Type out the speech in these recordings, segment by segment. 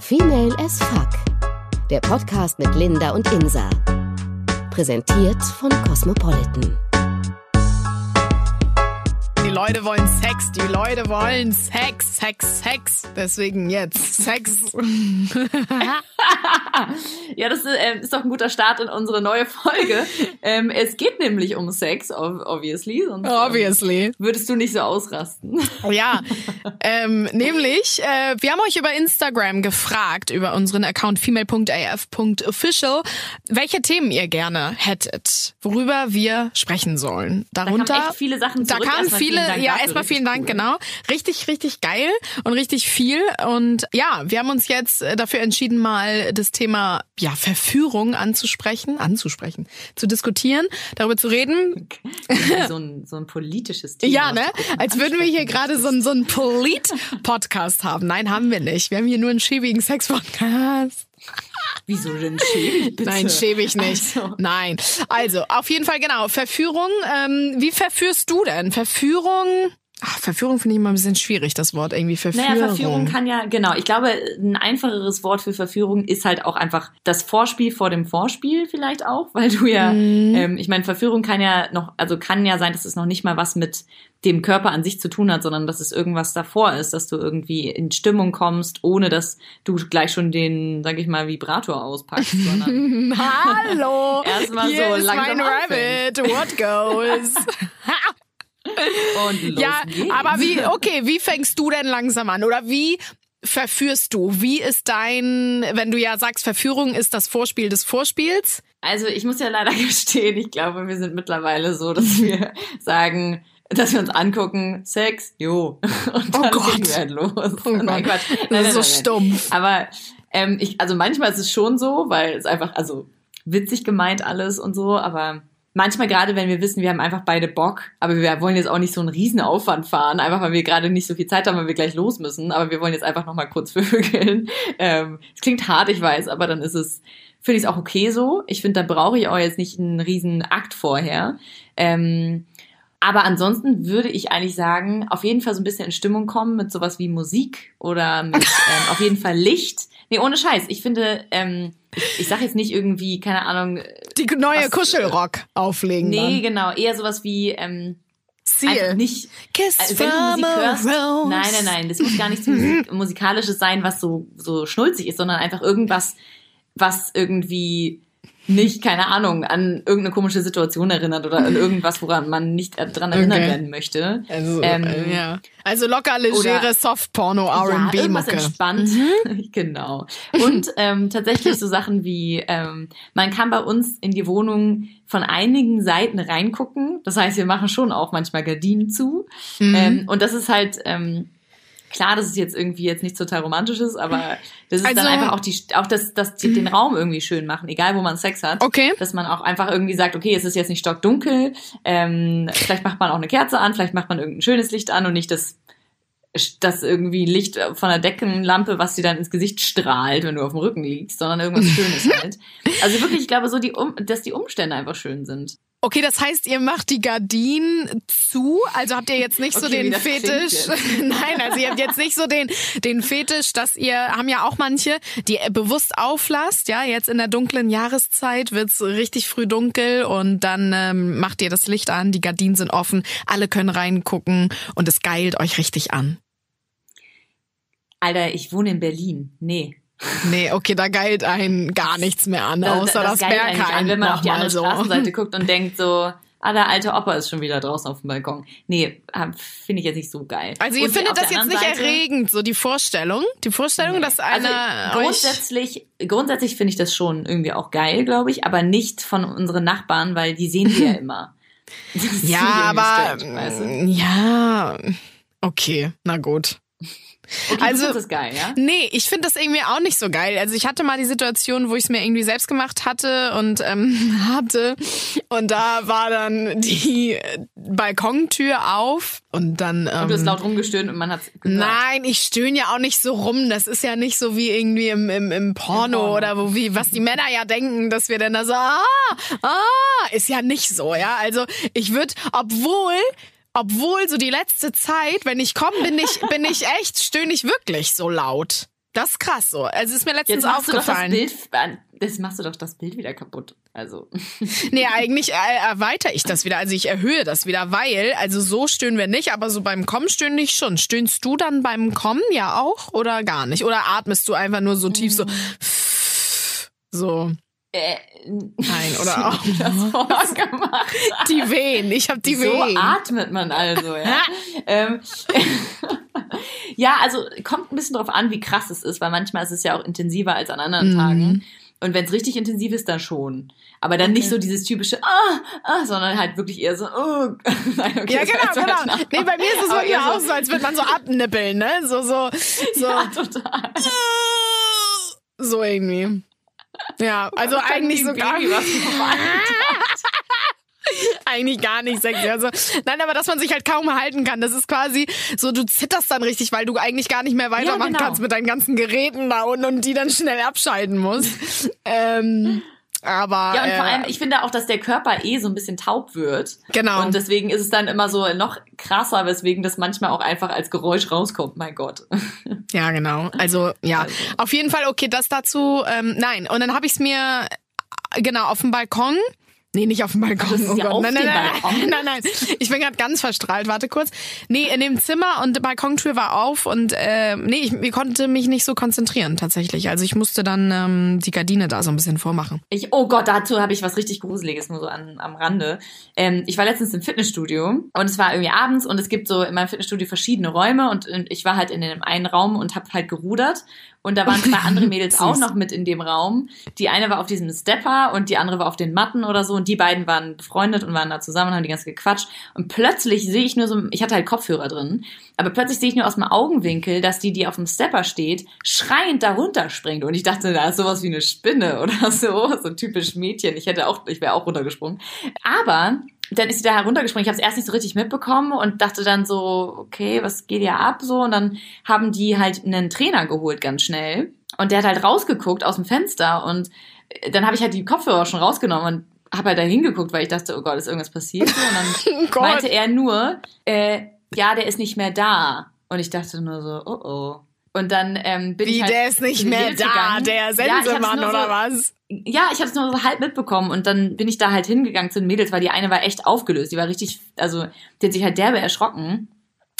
Female as Fuck. Der Podcast mit Linda und Insa. Präsentiert von Cosmopolitan. Die Leute wollen Sex, die Leute wollen Sex, Sex, Sex. Deswegen jetzt Sex. ja, das ist, äh, ist doch ein guter Start in unsere neue Folge. ähm, es geht nämlich um Sex, obviously. Sonst, ähm, obviously. Würdest du nicht so ausrasten. ja, ähm, nämlich, äh, wir haben euch über Instagram gefragt, über unseren Account female.af.official, welche Themen ihr gerne hättet, worüber wir sprechen sollen. Darunter. Da kamen viele Sachen zurück. Da kamen viele, ja, erstmal vielen Dank, cool. genau. Richtig, richtig geil und richtig viel. Und ja, wir haben uns jetzt äh, dafür entschieden, mal das Thema ja, Verführung anzusprechen, anzusprechen, zu diskutieren, darüber zu reden. so ein, so ein politisches Thema. Ja, ne? Als würden wir hier gerade so, ein, so einen Polit-Podcast haben. Nein, haben wir nicht. Wir haben hier nur einen schäbigen Sex-Podcast. Wieso denn schäbig? Bitte? Nein, schäbig nicht. Also. Nein. Also, auf jeden Fall genau. Verführung. Ähm, wie verführst du denn? Verführung. Ach, Verführung finde ich immer ein bisschen schwierig, das Wort irgendwie Verführung. Naja, Verführung kann ja, genau. Ich glaube, ein einfacheres Wort für Verführung ist halt auch einfach das Vorspiel vor dem Vorspiel vielleicht auch, weil du ja, mhm. ähm, ich meine, Verführung kann ja noch, also kann ja sein, dass es noch nicht mal was mit dem Körper an sich zu tun hat, sondern dass es irgendwas davor ist, dass du irgendwie in Stimmung kommst, ohne dass du gleich schon den, sag ich mal, Vibrator auspackst, sondern Hallo! Erstmal so langsam. Mein Rabbit, what goes? Und los ja, geht's. aber wie, okay, wie fängst du denn langsam an? Oder wie verführst du? Wie ist dein, wenn du ja sagst, Verführung ist das Vorspiel des Vorspiels? Also ich muss ja leider gestehen, ich glaube, wir sind mittlerweile so, dass wir sagen, dass wir uns angucken, Sex, jo. Und dann oh Gott. gehen wir halt los. Oh nein, Gott. Quatsch. Nein, nein, so nein, stumpf. Aber ähm, ich, also manchmal ist es schon so, weil es einfach, also witzig gemeint alles und so, aber manchmal gerade, wenn wir wissen, wir haben einfach beide Bock, aber wir wollen jetzt auch nicht so einen riesen Aufwand fahren, einfach weil wir gerade nicht so viel Zeit haben, weil wir gleich los müssen, aber wir wollen jetzt einfach nochmal kurz vögeln. Ähm, es klingt hart, ich weiß, aber dann ist es, finde ich es auch okay so. Ich finde, da brauche ich auch jetzt nicht einen riesen Akt vorher. Ähm, aber ansonsten würde ich eigentlich sagen, auf jeden Fall so ein bisschen in Stimmung kommen mit sowas wie Musik oder mit ähm, auf jeden Fall Licht. Nee, ohne Scheiß. Ich finde, ähm, ich, sag jetzt nicht irgendwie, keine Ahnung. Die neue Kuschelrock auflegen. Nee, dann. genau. Eher sowas wie, ähm, Seal. nicht. Kiss Also, wenn du Musik hörst, rose. nein, nein, nein, das muss gar nichts Musik, musikalisches sein, was so so schnulzig ist, sondern einfach irgendwas, was irgendwie nicht, keine Ahnung, an irgendeine komische Situation erinnert oder an irgendwas, woran man nicht dran erinnert Okay. werden möchte. Also, Ähm, äh, ja. also locker legere oder- Soft-Porno, Ja, irgendwas entspannt. genau. Und ähm, tatsächlich so Sachen wie, ähm, man kann bei uns in die Wohnung von einigen Seiten reingucken. Das heißt, wir machen schon auch manchmal Gardinen zu. Mhm. Ähm, und das ist halt, ähm, klar, dass es jetzt irgendwie jetzt nicht total romantisch ist, aber das ist Also- dann einfach auch die, auch das, das die, den Raum irgendwie schön machen, egal wo man Sex hat. Okay. Dass man auch einfach irgendwie sagt, okay, es ist jetzt nicht stockdunkel, ähm, vielleicht macht man auch eine Kerze an, vielleicht macht man irgendein schönes Licht an und nicht das das irgendwie Licht von der Deckenlampe, was dir dann ins Gesicht strahlt, wenn du auf dem Rücken liegst, sondern irgendwas Schönes halt. Also wirklich, ich glaube so, die um dass die Umstände einfach schön sind. Okay, das heißt, ihr macht die Gardinen zu, also habt ihr jetzt nicht so Okay, den Fetisch. Nein, also ihr habt jetzt nicht so den den Fetisch, dass ihr haben ja auch manche, die bewusst auflasst, ja, jetzt in der dunklen Jahreszeit wird's richtig früh dunkel und dann ähm, macht ihr das Licht an, die Gardinen sind offen, alle können reingucken und es geilt euch richtig an. Alter, ich wohne in Berlin. Nee. Nee, okay, da geilt einen gar nichts mehr an, Da- außer das, geilt eigentlich Bergheim an, wenn man auf die andere so. Straßenseite guckt und denkt so, ah, der alte Opa ist schon wieder draußen auf dem Balkon. Nee, hab- finde ich jetzt nicht so geil. Also ihr Und findet das jetzt nicht Seite- erregend, so die Vorstellung, die Vorstellung, dass einer also grundsätzlich, grundsätzlich finde ich das schon irgendwie auch geil, glaube ich, aber nicht von unseren Nachbarn, weil die sehen wir ja immer. Das Ja, aber strange, weißt du? mm, ja, okay, na gut. Okay, also- das geil, ja? Nee, ich finde das irgendwie auch nicht so geil. Also ich hatte mal die Situation, wo ich es mir irgendwie selbst gemacht hatte und ähm, hatte und da war dann die Balkontür auf und dann ähm, Und du hast laut rumgestöhnt und man gesagt. Nein, ich stöhne ja auch nicht so rum. Das ist ja nicht so wie irgendwie im, im, im Porno, Im Porno. oder wo wie was die Männer ja denken, dass wir dann da so ah, ah, ist ja nicht so, ja. Also ich würde, obwohl obwohl so die letzte Zeit, wenn ich komme, bin ich bin ich echt stöhne ich wirklich so laut. Das ist krass so. Also ist mir letztens Jetzt machst du das aufgefallen. Bild, das machst du doch das Bild wieder kaputt. Also. Nee, eigentlich äh, erweitere ich das wieder. Also ich erhöhe das wieder, weil, also so stöhnen wir nicht, aber so beim Kommen stöhne ich schon. Stöhnst du dann beim Kommen ja auch oder gar nicht? Oder atmest du einfach nur so tief so so? Äh, Nein, oder auch das vorgemacht. die Wehen. Ich habe die so Wehen. atmet man also, ja. ähm, ja, also kommt ein bisschen drauf an, wie krass es ist, weil manchmal ist es ja auch intensiver als an anderen Mhm. Tagen. Und wenn es richtig intensiv ist, dann schon. Aber dann nicht so dieses typische, ah, ah, sondern halt wirklich eher so, oh. Nein, okay, Ja, genau, genau. nach- Nee, bei mir ist es eher auch so, als würde man so abnippeln, ne? So, so, so. Ja, total. So irgendwie. Ja, also Das klang eigentlich wie so ein gar Baby, was eigentlich gar nicht sexy. Also, nein, aber dass man sich halt kaum halten kann. Das ist quasi so, du zitterst dann richtig, weil du eigentlich gar nicht mehr weitermachen genau. kannst mit deinen ganzen Geräten da unten und die dann schnell abschalten musst. ähm, aber Ja, und vor äh, allem, ich finde auch, dass der Körper eh so ein bisschen taub wird. Genau. Und deswegen ist es dann immer so noch krasser, weswegen das manchmal auch einfach als Geräusch rauskommt. Mein Gott. Ja, genau. Also ja, Also. auf jeden Fall. Okay, das dazu. Ähm, nein, und dann habe ich es mir äh, genau auf dem Balkon. Nee, nicht auf dem Balkon. das ist oh ja Gott. auf nein, nein, nein, nein, nein. Ich bin gerade ganz verstrahlt. Warte kurz. Nee, in dem Zimmer und die Balkontür war auf und äh, nee, ich, ich konnte mich nicht so konzentrieren tatsächlich. Also ich musste dann ähm, die Gardine da so ein bisschen vormachen. Ich, oh Gott, dazu habe ich was richtig Gruseliges nur so an, am Rande. Ähm, ich war letztens im Fitnessstudio und es war irgendwie abends und es gibt so in meinem Fitnessstudio verschiedene Räume und, und ich war halt in dem einen Raum und habe halt gerudert und da waren zwei andere Mädels auch noch mit in dem Raum. Die eine war auf diesem Stepper und die andere war auf den Matten oder so und die beiden waren befreundet und waren da zusammen und haben die ganze gequatscht und plötzlich sehe ich nur so, ich hatte halt Kopfhörer drin, aber plötzlich sehe ich nur aus dem Augenwinkel, dass die, die auf dem Stepper steht, schreiend da runterspringt und ich dachte, da ist sowas wie eine Spinne oder so, so typisch Mädchen. Ich hätte auch, ich wäre auch runtergesprungen. Aber dann ist sie da heruntergesprungen. Ich habe es erst nicht so richtig mitbekommen und dachte dann so, okay, was geht hier ab so? Und dann haben die halt einen Trainer geholt ganz schnell und der hat halt rausgeguckt aus dem Fenster und dann habe ich halt die Kopfhörer schon rausgenommen und habe halt da hingeguckt, weil ich dachte, oh Gott, ist irgendwas passiert? Und dann Oh meinte er nur, äh, ja, der ist nicht mehr da. Und ich dachte nur so, oh oh. Und dann ähm, bin Wie, ich halt der ist nicht mehr da, gegangen. der Ja, Sensemann nur oder so, was? ja, ich habe es nur so halb mitbekommen und dann bin ich da halt hingegangen zu den Mädels, weil die eine war echt aufgelöst. Die war richtig, also die hat sich halt derbe erschrocken.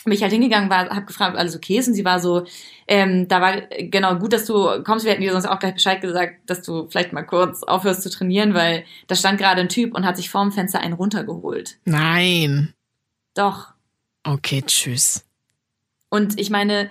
Bin ich halt hingegangen, war, hab gefragt, ob alles okay ist und sie war so, ähm, da war genau gut, dass du kommst. Wir hätten dir sonst auch gleich Bescheid gesagt, dass du vielleicht mal kurz aufhörst zu trainieren, weil da stand gerade ein Typ und hat sich vorm Fenster einen runtergeholt. Nein. Doch. Okay, tschüss. Und ich meine,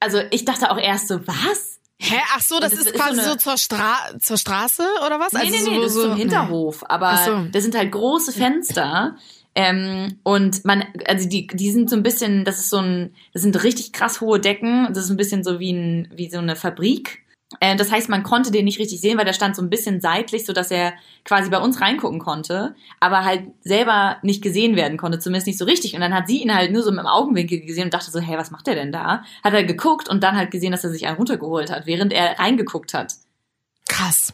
also ich dachte auch erst so, was? Hä? Ach so, das es ist ist quasi so so, eine- zur, Stra zur Straße oder was? Nee, also nee, so, nee, das so, ist zum Hinterhof. Aber Ach so. das sind halt große Fenster. Ähm, und man, also die, die sind so ein bisschen, das ist so ein, das sind richtig krass hohe Decken. Das ist ein bisschen so wie ein, wie so eine Fabrik. Äh, das heißt, man konnte den nicht richtig sehen, weil der stand so ein bisschen seitlich, so dass er quasi bei uns reingucken konnte, aber halt selber nicht gesehen werden konnte, zumindest nicht so richtig. Und dann hat sie ihn halt nur so mit dem Augenwinkel gesehen und dachte so, hey, was macht der denn da? Hat er geguckt und dann halt gesehen, dass er sich einen runtergeholt hat, während er reingeguckt hat. Krass.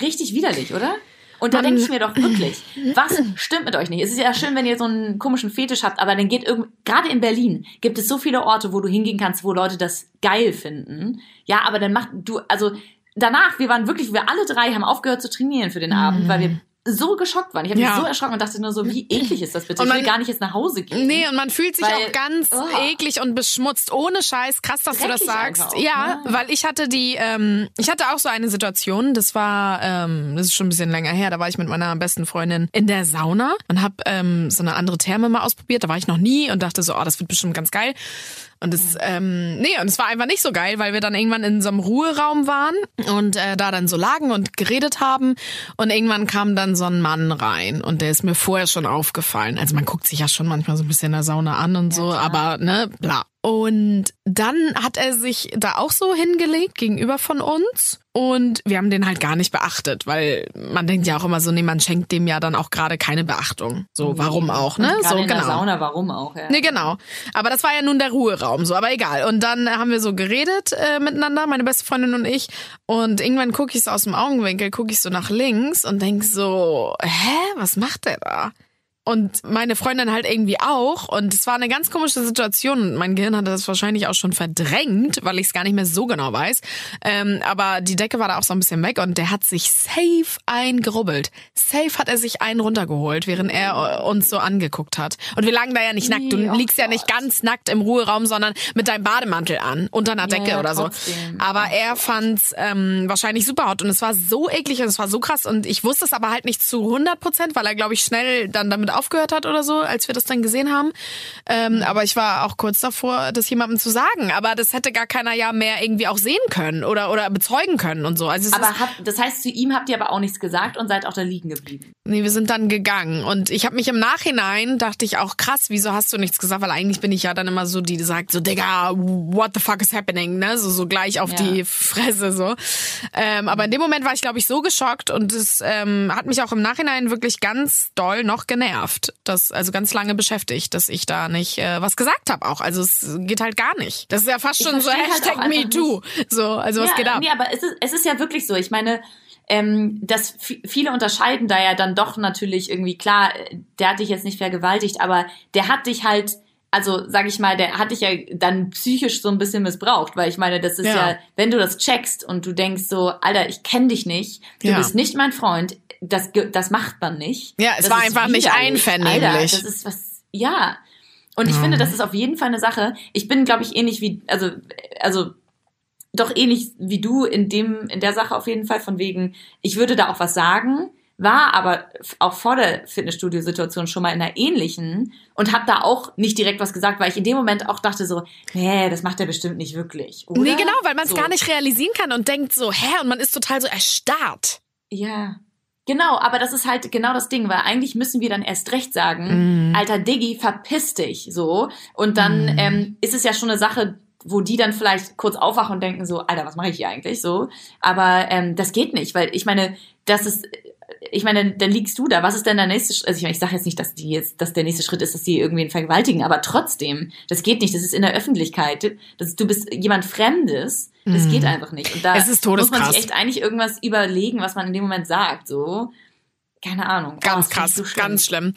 Richtig widerlich, oder? Und da denke ich mir doch wirklich, was stimmt mit euch nicht? Es ist ja schön, wenn ihr so einen komischen Fetisch habt, aber dann geht irgend, gerade in Berlin gibt es so viele Orte, wo du hingehen kannst, wo Leute das geil finden. Ja, aber dann macht du, also danach, wir waren wirklich, wir alle drei haben aufgehört zu trainieren für den Abend, weil wir so geschockt waren. Ich habe Ja. mich so erschrocken und dachte nur so, wie eklig ist das bitte? Und ich will man- gar nicht jetzt nach Hause gehen. Nee, und man fühlt sich Weil- auch ganz Oh. eklig und beschmutzt. Ohne Scheiß. Krass, dass du das Dreckig sagst. auch, ja, ne? weil ich hatte die, ähm, ich hatte auch so eine Situation, das war, ähm, das ist schon ein bisschen länger her, da war ich mit meiner besten Freundin in der Sauna und hab ähm, so eine andere Therme mal ausprobiert. Da war ich noch nie und dachte so, oh, das wird bestimmt ganz geil. Und es, ähm, nee, und es war einfach nicht so geil, weil wir dann irgendwann in so einem Ruheraum waren und äh, da dann so lagen und geredet haben. Und irgendwann kam dann so ein Mann rein und der ist mir vorher schon aufgefallen. Also man guckt sich ja schon manchmal so ein bisschen in der Sauna an und so, aber ne, bla. Und dann hat er sich da auch so hingelegt gegenüber von uns und wir haben den halt gar nicht beachtet, weil man denkt ja auch immer so, nee, man schenkt dem ja dann auch gerade keine Beachtung. So, warum auch, ne? So in der Sauna, warum auch, ja. Nee, genau. Aber das war ja nun der Ruheraum, so, aber egal. Und dann haben wir so geredet äh, miteinander, meine beste Freundin und ich. Und irgendwann gucke ich so aus dem Augenwinkel, gucke ich so nach links und denk so, hä, was macht der da? Und meine Freundin halt irgendwie auch. Und es war eine ganz komische Situation. Und mein Gehirn hatte das wahrscheinlich auch schon verdrängt, weil ich es gar nicht mehr so genau weiß. Ähm, aber die Decke war da auch so ein bisschen weg und der hat sich safe eingerubbelt. Safe hat er sich einen runtergeholt, während er uns so angeguckt hat. Und wir lagen da ja nicht nackt. Du Nee, oh liegst ja Gott. nicht ganz nackt im Ruheraum, sondern mit deinem Bademantel an, unter einer Decke ja, oder so. trotzdem. Aber er fand's ähm, wahrscheinlich super hot und es war so eklig und es war so krass und ich wusste es aber halt nicht zu 100 Prozent, weil er glaube ich schnell dann damit aufgehört hat oder so, als wir das dann gesehen haben. Ähm, aber ich war auch kurz davor, das jemandem zu sagen. Aber das hätte gar keiner ja mehr irgendwie auch sehen können oder oder bezeugen können und so. Also Aber hab, das heißt, zu ihm habt ihr aber auch nichts gesagt und seid auch da liegen geblieben. Nee, wir sind dann gegangen und ich habe mich im Nachhinein dachte ich auch krass, wieso hast du nichts gesagt? Weil eigentlich bin ich ja dann immer so die, die sagt so Digga, what the fuck is happening, ne? So so gleich auf Ja. die Fresse so. Ähm, aber in dem Moment war ich glaube ich so geschockt und es ähm, hat mich auch im Nachhinein wirklich ganz doll noch genervt, das also ganz lange beschäftigt, dass ich da nicht äh, was gesagt habe auch. Also es geht halt gar nicht. Das ist ja fast schon so halt Hashtag einfach MeToo. So also was ja, geht ab? Nee, aber es ist, es ist ja wirklich so. Ich meine, ähm, dass vi- viele unterscheiden da ja dann doch natürlich irgendwie, klar, der hat dich jetzt nicht vergewaltigt, aber der hat dich halt, also sag ich mal, der hat dich ja dann psychisch so ein bisschen missbraucht, weil ich meine, das ist Ja. ja, wenn du das checkst und du denkst so, Alter, ich kenne dich nicht, du Ja. bist nicht mein Freund, das, das macht man nicht. Ja, es Das war einfach nicht einvernehmlich. Alter, das ist was, ja. Und ich Ja. finde, das ist auf jeden Fall eine Sache. Ich bin, glaube ich, ähnlich wie, also, also doch ähnlich wie du in dem in der Sache auf jeden Fall von wegen ich würde da auch was sagen war aber auch vor der Fitnessstudio-Situation schon mal in einer ähnlichen und habe da auch nicht direkt was gesagt, weil ich in dem Moment auch dachte so, nee, das macht er bestimmt nicht wirklich. Oder? Nee, genau, weil man es So. gar nicht realisieren kann und denkt so, hä, und man ist total so erstarrt. Ja. Genau, aber das ist halt genau das Ding, weil eigentlich müssen wir dann erst recht sagen, Mhm. alter Diggi, verpiss dich, so. Und dann ähm, ist es ja schon eine Sache, wo die dann vielleicht kurz aufwachen und denken so, alter, was mache ich hier eigentlich, so. Aber ähm, das geht nicht, weil ich meine, das ist, ich meine, dann liegst du da. Was ist denn der nächste Schritt? Also ich meine, ich sage jetzt nicht, dass die jetzt, dass der nächste Schritt ist, dass die irgendwen vergewaltigen, aber trotzdem, das geht nicht. Das ist in der Öffentlichkeit. Das, du bist jemand Fremdes. Das geht einfach nicht. Und da muss man sich echt eigentlich irgendwas überlegen, was man in dem Moment sagt. So, keine Ahnung. Ganz Oh, krass, so ganz schlimm.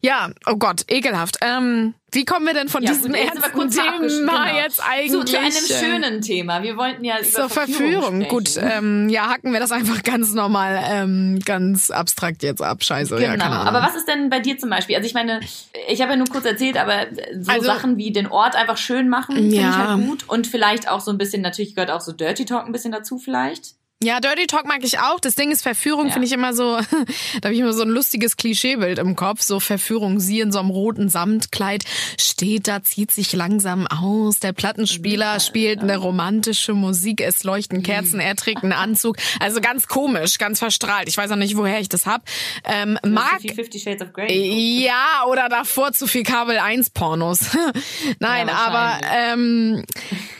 Ja, oh Gott, ekelhaft. Ähm, wie kommen wir denn von Ja, diesem ernsten Thema genau. jetzt Zu, eigentlich zu einem äh, schönen Thema. Wir wollten ja über zur Verführung? sprechen. Gut, ähm, ja, hacken wir das einfach ganz normal, ähm, ganz abstrakt jetzt ab. Scheiße, ja, Genau. keine Ahnung. aber was ist denn bei dir zum Beispiel? Also ich meine, ich habe ja nur kurz erzählt, aber so Also- Sachen wie den Ort einfach schön machen, finde Ja. ich halt gut. Und vielleicht auch so ein bisschen, natürlich gehört auch so Dirty Talk ein bisschen dazu vielleicht. Ja, Dirty Talk mag ich auch. Das Ding ist Verführung, Ja. finde ich immer so, da habe ich immer so ein lustiges Klischeebild im Kopf. So Verführung, sie in so einem roten Samtkleid steht da, zieht sich langsam aus. Der Plattenspieler spielt eine romantische Musik, es leuchten Kerzen, er trägt einen Anzug. Also ganz komisch, ganz verstrahlt. Ich weiß auch nicht, woher ich das hab. Ähm, mag Wie Fifty Shades of Grey. ja, oder davor zu viel Kabel 1 Pornos. Nein, Ja, aber ähm,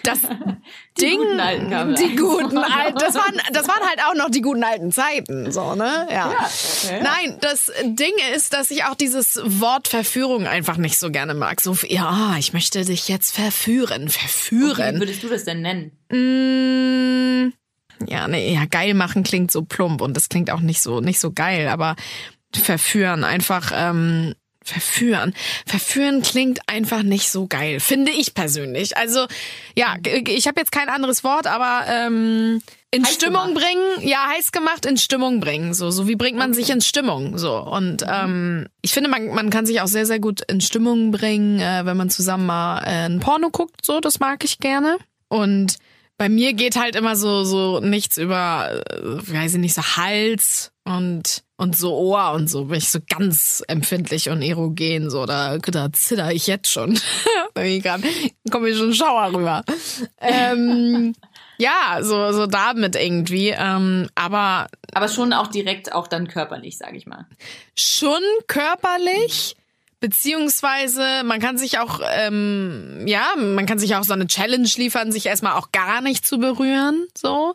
das Die Ding, guten alten die 1 guten alten, das waren, das waren halt auch noch die guten alten Zeiten, so, ne? Ja. Ja, okay. Nein, das Ding ist, dass ich auch dieses Wort Verführung einfach nicht so gerne mag. So, ja, ich möchte dich jetzt verführen, Wie verführen. würdest du das denn nennen? Mm, ja, nee, ja, geil machen klingt so plump und das klingt auch nicht so, nicht so geil, aber verführen einfach, ähm, verführen. Verführen klingt einfach nicht so geil, finde ich persönlich. Also, ja, ich habe jetzt kein anderes Wort, aber ähm, in Heiß Stimmung gemacht. bringen, ja, heiß gemacht, in Stimmung bringen. So, so wie bringt man sich in Stimmung? So. Und ähm, ich finde, man, man kann sich auch sehr, sehr gut in Stimmung bringen, äh, wenn man zusammen mal äh, ein Porno guckt. So, das mag ich gerne. Und bei mir geht halt immer so so nichts über, äh, weiß ich nicht, so Hals und und so Ohr und so bin ich so ganz empfindlich und erogen so da da zitter ich jetzt schon grad kommt mir schon ein Schauer rüber ähm, ja so so damit irgendwie ähm, aber Aber schon auch direkt auch dann körperlich, sage ich mal. schon körperlich. Beziehungsweise man kann sich auch, ähm, ja, man kann sich auch so eine Challenge liefern, sich erstmal auch gar nicht zu berühren, so.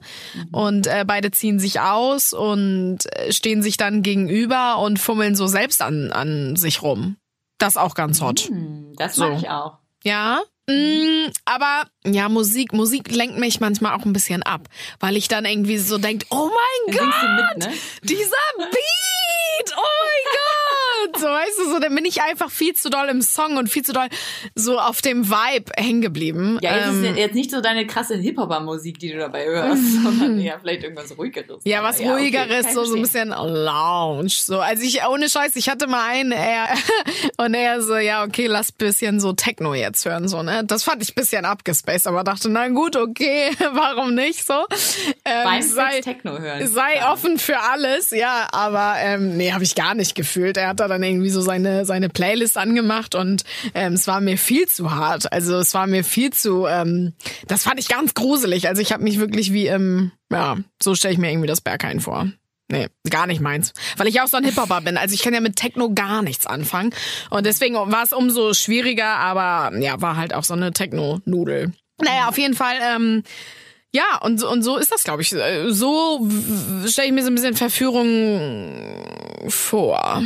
Und äh, beide ziehen sich aus und äh, stehen sich dann gegenüber und fummeln so selbst an, an sich rum. Das auch ganz hot. Hm, das So. mag ich auch. Ja. Mm, aber ja, Musik, Musik lenkt mich manchmal auch ein bisschen ab, weil ich dann irgendwie so denk, oh mein Gott, mit, ne? dieser Beat! Oh mein so weißt du, so dann bin ich einfach viel zu doll im Song und viel zu doll so auf dem Vibe hängen geblieben. Ja, jetzt Ähm, ist jetzt nicht so deine krasse Hip-Hopper-Musik, die du dabei hörst, sondern eher vielleicht irgendwas ruhigeres. Ja, was Aber ruhigeres, ich so, so ein bisschen Lounge. So, also ich, ohne Scheiß, ich hatte mal einen, er, und er so, ja, okay, lass bisschen so Techno jetzt hören, so, ne? Das fand ich bisschen abgespaced, aber dachte, na gut, okay, warum nicht, so. Ähm, Beim sei, Techno hören. sei Ja. offen für alles, ja, aber ähm, nee, habe ich gar nicht gefühlt. Er hat da dann irgendwie so seine seine Playlist angemacht und ähm, es war mir viel zu hart. Also es war mir viel zu, ähm, das fand ich ganz gruselig. Also ich habe mich wirklich wie im, ja, so stelle ich mir irgendwie das Berghain vor. Nee, gar nicht meins. Weil ich auch so ein Hip-Hopper bin. Also ich kann ja mit Techno gar nichts anfangen. Und deswegen war es umso schwieriger, aber ja, war halt auch so eine Techno-Nudel. Naja, auf jeden Fall, ähm, ja, und, so- und so ist das, glaube ich. Äh, So stelle ich mir so ein bisschen Verführung vor.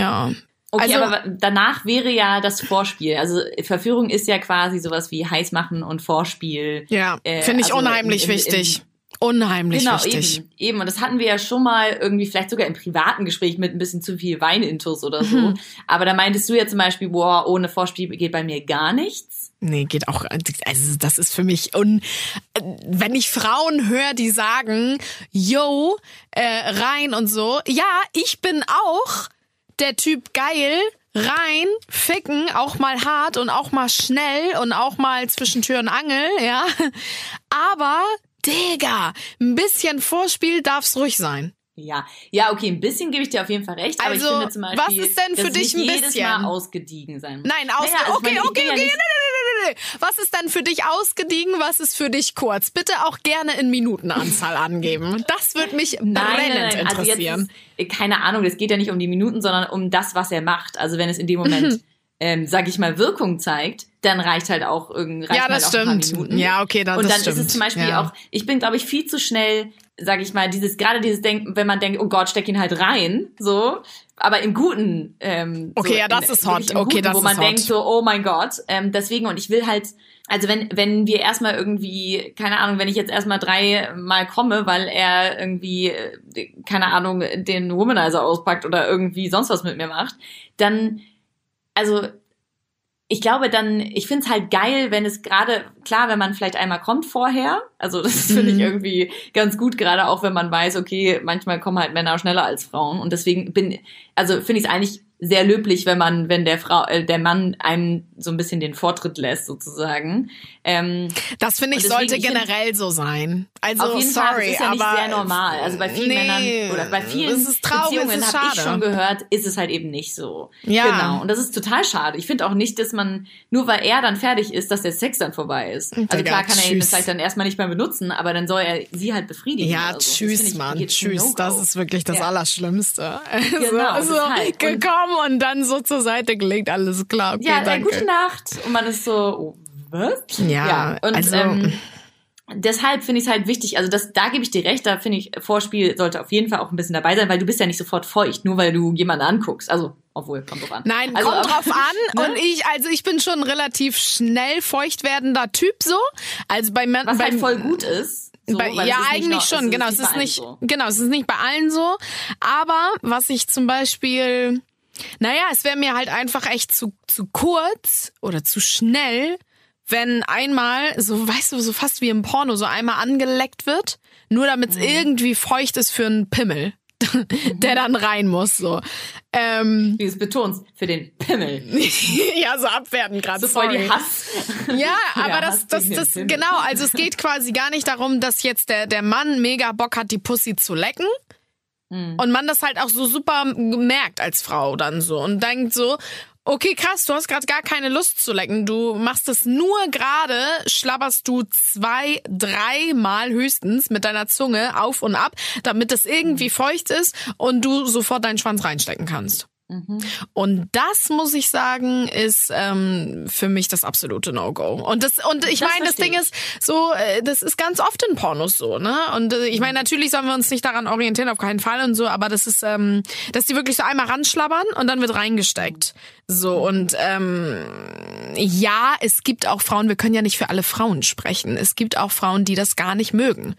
Ja. Okay, also, aber danach wäre ja das Vorspiel. Also Verführung ist ja quasi sowas wie heiß machen und Vorspiel. ja, äh, finde ich also unheimlich im- im- wichtig. Unheimlich Genau, wichtig. eben, eben. Und das hatten wir ja schon mal irgendwie, vielleicht sogar im privaten Gespräch mit ein bisschen zu viel Weinintus oder so. Mhm. Aber da meintest du ja zum Beispiel, boah, ohne Vorspiel geht bei mir gar nichts. Nee, geht auch. Also das ist für mich un. Wenn ich Frauen höre, die sagen, yo, äh, rein und so. Ja, ich bin auch der Typ geil, rein, ficken, auch mal hart und auch mal schnell und auch mal zwischen Tür und Angel, ja. Aber, Digga, ein bisschen Vorspiel darf's ruhig sein. Ja, ja, okay, ein bisschen gebe ich dir auf jeden Fall recht. aber Also, ich finde zum was Beispiel, ist denn für dich ein jedes bisschen? Mal ausgediegen sein muss. Nein, aus Naja, also okay, meine, okay, bin ja okay. nicht- nee, nee. Was ist denn für dich ausgediegen? Was ist für dich kurz? Bitte auch gerne in Minutenanzahl angeben. Das würde mich brennend Nein, nein, nein. Also interessieren. jetzt ist, keine Ahnung, es geht ja nicht um die Minuten, sondern um das, was er macht. Also wenn es in dem Moment, ähm, sag ich mal, Wirkung zeigt, dann reicht halt auch irgend reicht Ja, das halt stimmt. Ja, okay, dann- Und das dann stimmt. ist es zum Beispiel Ja. auch, ich bin, glaube ich, viel zu schnell, sag ich mal, dieses, gerade dieses Denken, wenn man denkt, oh Gott, steck ihn halt rein, so, aber im Guten. Ähm, Okay, so, ja, das in, ist hot. Okay, Guten, das wo ist man hot. denkt so, oh mein Gott. Ähm, deswegen, und ich will halt, also wenn, wenn wir erstmal irgendwie, keine Ahnung, wenn ich jetzt erstmal dreimal komme, weil er irgendwie, äh, keine Ahnung, den Womanizer auspackt oder irgendwie sonst was mit mir macht, dann, also ich glaube dann, ich find's halt geil, wenn es gerade, klar, wenn man vielleicht einmal kommt vorher, also das finde ich Mhm. irgendwie ganz gut, gerade auch wenn man weiß, okay, manchmal kommen halt Männer schneller als Frauen und deswegen bin, also finde ich es eigentlich sehr löblich, wenn man, wenn der Frau, äh, der Mann einem so ein bisschen den Vortritt lässt, sozusagen. Ähm, Das finde ich sollte ich find- generell so sein. Also auf jeden Fall, sorry, das ist ja nicht sehr normal. Also bei vielen nee, Männern oder bei vielen traurig, Beziehungen habe ich schon gehört, ist es halt eben nicht so. Ja. Genau. Und das ist total schade. Ich finde auch nicht, dass man, nur weil er dann fertig ist, dass der Sex dann vorbei ist. Also Digga, klar kann er ihn tschüss. vielleicht dann erstmal nicht mehr benutzen, aber dann soll er sie halt befriedigen. Ja, oder so. Das finde tschüss, ich Mann, tschüss. Das ist wirklich das Ja. Allerschlimmste. Genau, so, so deshalb. Und- gekommen und dann so zur Seite gelegt, alles klar. Okay, Ja, danke. gute Nacht. Und man ist so, oh, was? Ja, und also- ähm, deshalb finde ich es halt wichtig, also das, da gebe ich dir recht, da finde ich, Vorspiel sollte auf jeden Fall auch ein bisschen dabei sein, weil du bist ja nicht sofort feucht, nur weil du jemanden anguckst. Also, obwohl, kommt drauf an. Nein, also, kommt drauf an. Ne? Und ich, also ich bin schon ein relativ schnell feucht werdender Typ so. Also bei. Was bei, halt voll gut ist. So, bei, ja, eigentlich noch- schon, genau. Es ist nicht, genau, es ist nicht bei allen so. Aber was ich zum Beispiel, naja, es wäre mir halt einfach echt zu, zu kurz oder zu schnell, wenn einmal, so weißt du, so fast wie im Porno, so einmal angeleckt wird, nur damit es Mhm. irgendwie feucht ist für einen Pimmel, der dann rein muss. So. Ähm, Wie du es betonst, für den Pimmel. ja, so abwerten gerade. So voll sorry. die Hass. Ja, aber Ja, das, das, das, genau, also es geht quasi gar nicht darum, dass jetzt der, der Mann mega Bock hat, die Pussy zu lecken. Hm. Und man das halt auch so super merkt als Frau dann so und denkt so, okay, krass, du hast gerade gar keine Lust zu lecken. Du machst es nur gerade, schlabberst du zwei, dreimal höchstens mit deiner Zunge auf und ab, damit es irgendwie Hm. feucht ist und du sofort deinen Schwanz reinstecken kannst. Mhm. Und das muss ich sagen, ist ähm, für mich das absolute No-Go. Und das und ich meine, das Ding ist so, äh, das ist ganz oft in Pornos so, ne? Und äh, ich meine, natürlich sollen wir uns nicht daran orientieren, auf keinen Fall und so, aber das ist, ähm, dass die wirklich so einmal ranschlabbern und dann wird reingesteckt. So und ähm, ja, es gibt auch Frauen. Wir können ja nicht für alle Frauen sprechen. Es gibt auch Frauen, die das gar nicht mögen.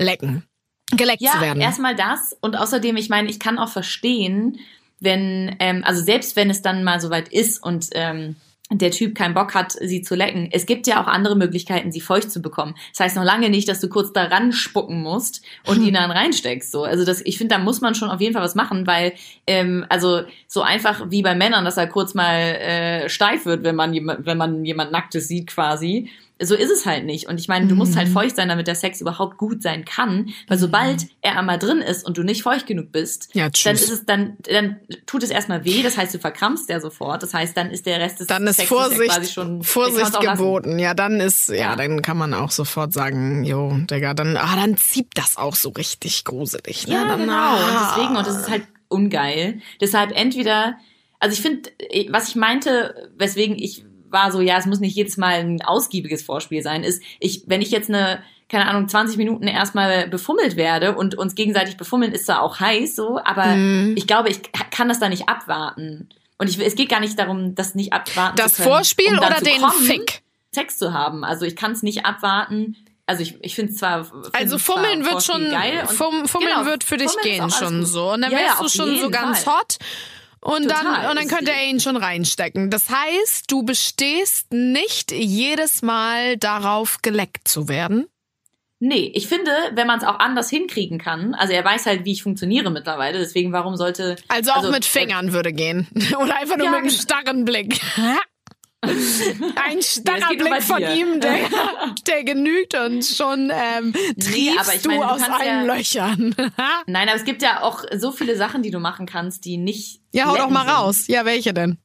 Lecken, geleckt Ja, zu werden. erstmal das und außerdem, ich meine, ich kann auch verstehen, wenn, ähm, also selbst wenn es dann mal soweit ist und ähm, der Typ keinen Bock hat, sie zu lecken. Es gibt ja auch andere Möglichkeiten, sie feucht zu bekommen. Das heißt noch lange nicht, dass du kurz daran spucken musst und ihn dann reinsteckst. So, also das, ich finde, da muss man schon auf jeden Fall was machen, weil ähm, also so einfach wie bei Männern, dass er kurz mal äh, steif wird, wenn man jemand, wenn man jemand nacktes sieht quasi so ist es halt nicht. Und ich meine, du musst halt mhm. feucht sein, damit der Sex überhaupt gut sein kann. Weil mhm. sobald er einmal drin ist und du nicht feucht genug bist, ja, dann ist es dann, dann tut es erstmal weh. Das heißt, du verkrampfst ja sofort. Das heißt, dann ist der Rest des dann ist Sex Vorsicht, ja quasi schon Vorsicht geboten. Ja, dann ist, ja, ja, dann kann man auch sofort sagen, jo, Digga, dann, ah, dann zieht das auch so richtig gruselig. Ne? Ja, dann, genau. Ah. Und deswegen, und das ist halt ungeil. Deshalb entweder, also ich finde, was ich meinte, weswegen ich war so, ja, es muss nicht jedes Mal ein ausgiebiges Vorspiel sein, ist, ich, wenn ich jetzt eine, keine Ahnung, 20 Minuten erstmal befummelt werde und uns gegenseitig befummeln, ist zwar auch heiß so, aber mhm. ich glaube, ich kann das da nicht abwarten. Und ich, es geht gar nicht darum, das nicht abwarten das zu können. Das Vorspiel um oder den kommen, Fick? Sex zu haben. Also ich kann es nicht abwarten. Also ich, ich finde zwar. Find also Fummeln wird schon, geil Fummeln genau, wird für dich gehen schon so. Und dann ja, wärst ja, du schon so ganz Fall. hot. Und Total. dann, und dann könnte er ihn schon reinstecken. Das heißt, du bestehst nicht jedes Mal darauf, geleckt zu werden. Nee, ich finde, wenn man es auch anders hinkriegen kann, also er weiß halt, wie ich funktioniere mittlerweile, deswegen warum sollte. Also auch also, mit Fingern würde gehen. Oder einfach nur ja, mit einem genau. starren Blick. Ein starrer Blick von ihm, der, der genügt und schon ähm, triebst nee, du meine, aus allen ja, Löchern. Nein, aber es gibt ja auch so viele Sachen, die du machen kannst, die nicht. Ja, hau doch mal sind. raus. Ja, welche denn?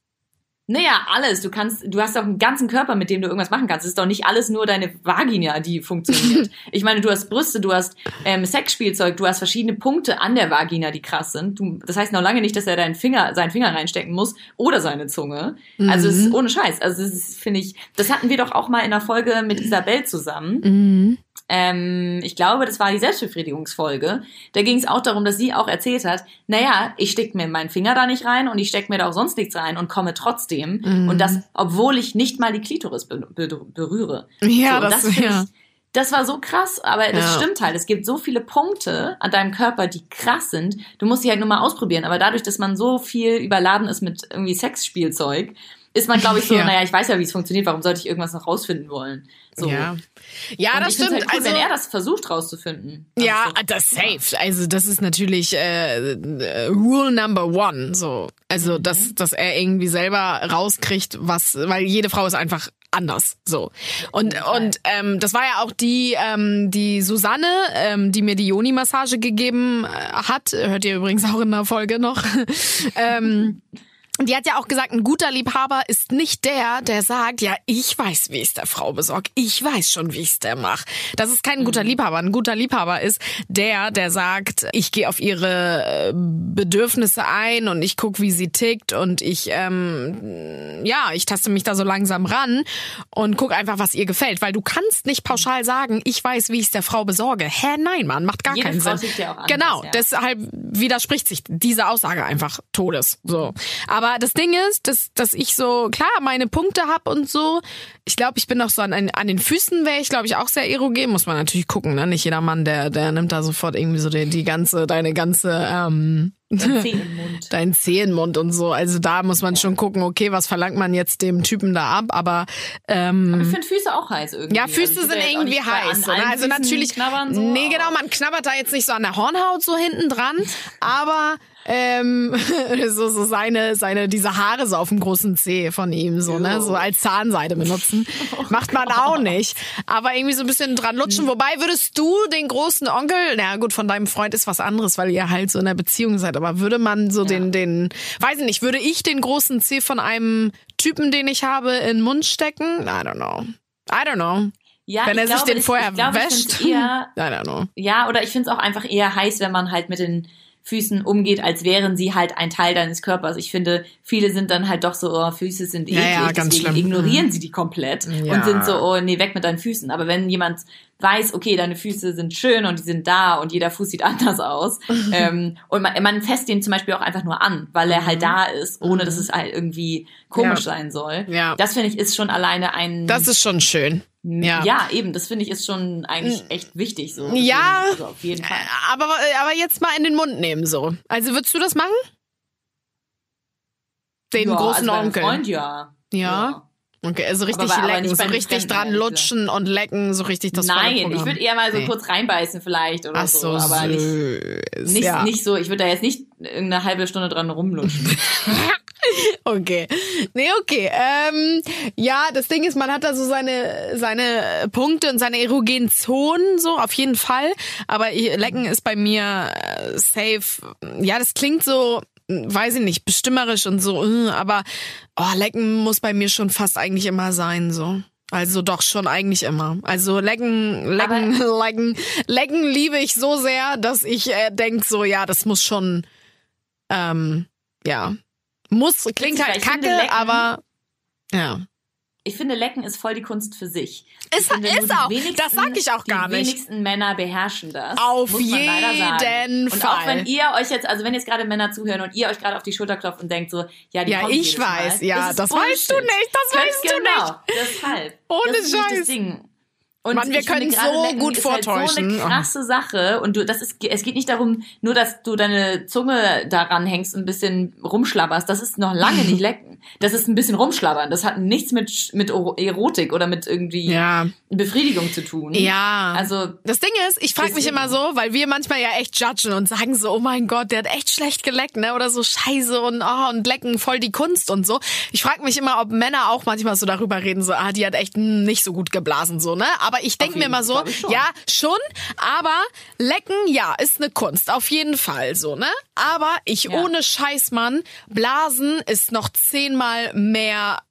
Naja, alles. Du kannst, du hast doch einen ganzen Körper, mit dem du irgendwas machen kannst. Es ist doch nicht alles nur deine Vagina, die funktioniert. ich meine, du hast Brüste, du hast ähm, Sexspielzeug, du hast verschiedene Punkte an der Vagina, die krass sind. Du, das heißt noch lange nicht, dass er deinen Finger, seinen Finger reinstecken muss oder seine Zunge. Mhm. Also es ist mhm. ohne Scheiß. Also das ist, finde ich, das hatten wir doch auch mal in der Folge mit Isabel zusammen. Mhm ähm, ich glaube, das war die Selbstbefriedigungsfolge. Da ging es auch darum, dass sie auch erzählt hat, naja, ich steck mir meinen Finger da nicht rein und ich steck mir da auch sonst nichts rein und komme trotzdem. Mhm. Und das, obwohl ich nicht mal die Klitoris be be berühre. Ja, so, das, das ja. Ich, das war so krass, aber das ja. stimmt halt. Es gibt so viele Punkte an deinem Körper, die krass sind. Du musst sie halt nur mal ausprobieren. Aber dadurch, dass man so viel überladen ist mit irgendwie Sexspielzeug, ist man, glaube ich, so, ja. naja, ich weiß ja, wie es funktioniert, warum sollte ich irgendwas noch rausfinden wollen? So. Ja, ja das stimmt. Halt cool, also, wenn er das versucht rauszufinden. Ja, so. das safe. Also das ist natürlich äh, äh, Rule Number One. So, also mhm. dass dass er irgendwie selber rauskriegt, was, weil jede Frau ist einfach anders. So und und ähm, das war ja auch die ähm, die Susanne, ähm, die mir die Joni Massage gegeben äh, hat. Hört ihr übrigens auch in der Folge noch. ähm, die hat ja auch gesagt, ein guter Liebhaber ist nicht der, der sagt, ja, ich weiß, wie ich es der Frau besorge. Ich weiß schon, wie ich es der mache. Das ist kein guter mhm. Liebhaber. Ein guter Liebhaber ist der, der sagt, ich gehe auf ihre äh, Bedürfnisse ein und ich guck, wie sie tickt und ich, ähm, ja, ich taste mich da so langsam ran und guck einfach, was ihr gefällt. Weil du kannst nicht pauschal sagen, ich weiß, wie ich es der Frau besorge. Hä, nein, Mann, macht gar Jede keinen Frau Sinn. Anders, genau, ja. deshalb widerspricht sich diese Aussage einfach Todes. So, aber aber das Ding ist, dass, dass ich so, klar, meine Punkte hab und so. Ich glaube, ich bin auch so an, an den Füßen wäre ich, glaube ich, auch sehr erogen. Muss man natürlich gucken, ne? Nicht jeder Mann, der, der nimmt da sofort irgendwie so die, die ganze, deine ganze, ähm, Dein Zehenmund. Dein Zehenmund und so. Also da muss man ja. schon gucken, okay, was verlangt man jetzt dem Typen da ab? Aber, ähm, aber ich finde Füße auch heiß irgendwie. Ja, Füße also sind irgendwie heiß. An, also natürlich. Knabbern so, nee, genau, man knabbert da jetzt nicht so an der Hornhaut so hinten dran, aber ähm, so, so seine, seine, diese Haare so auf dem großen Zeh von ihm, so, ne, so als Zahnseide benutzen. Oh Macht man auch nicht. Aber irgendwie so ein bisschen dran lutschen. Hm. Wobei würdest du den großen Onkel, na gut, von deinem Freund ist was anderes, weil ihr halt so in der Beziehung seid, aber würde man so ja. den, den, weiß ich nicht, würde ich den großen Zeh von einem Typen, den ich habe, in den Mund stecken? I don't know. I don't know. Ja, wenn er sich glaube, den vorher ich, ich glaube, wäscht. Eher, I don't know. Ja, oder ich finde es auch einfach eher heiß, wenn man halt mit den Füßen umgeht, als wären sie halt ein Teil deines Körpers. Ich finde, viele sind dann halt doch so, oh, Füße sind eklig, ja, ja, deswegen schlimm. ignorieren mhm. sie die komplett ja. und sind so, oh, nee, weg mit deinen Füßen. Aber wenn jemand weiß, okay, deine Füße sind schön und die sind da und jeder Fuß sieht anders aus ähm, und man, man fässt den zum Beispiel auch einfach nur an, weil er halt mhm. da ist, ohne dass mhm. es halt irgendwie komisch sein soll. Ja. Das finde ich ist schon alleine ein... Das ist schon schön. Ja. ja, eben, das finde ich ist schon eigentlich echt wichtig so. Ja, also auf jeden Fall. Aber, aber jetzt mal in den Mund nehmen so. Also würdest du das machen? Den ja, großen also Onkel. Freund, ja. Ja? Okay, also richtig Aber- aber lecken, nicht so richtig dran lutschen und lecken, so richtig das Nein, ich würde eher mal so Nee. kurz reinbeißen vielleicht oder Ach so, so, aber nicht, süß. nicht, ja. nicht so, ich würde da jetzt nicht irgendeine halbe Stunde dran rumlutschen. Okay. Nee, okay. Ähm, ja, das Ding ist, man hat da so seine, seine Punkte und seine erogenen Zonen, so, auf jeden Fall. Aber Lecken ist bei mir äh, safe. Ja, das klingt so, weiß ich nicht, bestimmerisch und so, äh, aber oh, Lecken muss bei mir schon fast eigentlich immer sein, so. Also doch schon eigentlich immer. Also lecken, lecken, lecken, lecken liebe ich so sehr, dass ich äh, denk so, ja, das muss schon, ähm, ja, muss klingt halt kacke, aber ja. Ich finde, Lecken ist voll die Kunst für sich. Ist- ich finde, ist nur die auch. Das sag ich auch gar die nicht. wenigsten Männer beherrschen das. Auf jeden Und auch Fall. wenn ihr euch jetzt, also wenn jetzt gerade Männer zuhören und ihr euch gerade auf die Schulter klopft und denkt so, ja, die Ja, ich jedes Mal, weiß, ja, ist das weißt du nicht, das Ganz weißt du genau, nicht. Deshalb. Ohne das ist Scheiß. Das Ding. Und Mann, wir finde, können so Lecken gut ist halt So vortäuschen. eine krasse Sache. Und du, das ist, es geht nicht darum, nur dass du deine Zunge daran hängst und ein bisschen rumschlabberst. Das ist noch lange nicht lecken. Das ist ein bisschen rumschlabbern. Das hat nichts mit, mit Erotik oder mit irgendwie Ja. Befriedigung zu tun. Ja. Also, Das Ding ist, ich frage mich immer so, weil wir manchmal ja echt judgen und sagen so, oh mein Gott, der hat echt schlecht geleckt, ne? Oder so Scheiße und oh, und lecken voll die Kunst und so. Ich frage mich immer, ob Männer auch manchmal so darüber reden, so, ah, die hat echt nicht so gut geblasen, so, ne? Aber ich denke mir immer so, schon. ja, schon, aber lecken, ja, ist eine Kunst, auf jeden Fall, so, ne? Aber ich Ja. ohne Scheiß, Mann, blasen ist noch zehnmal mehr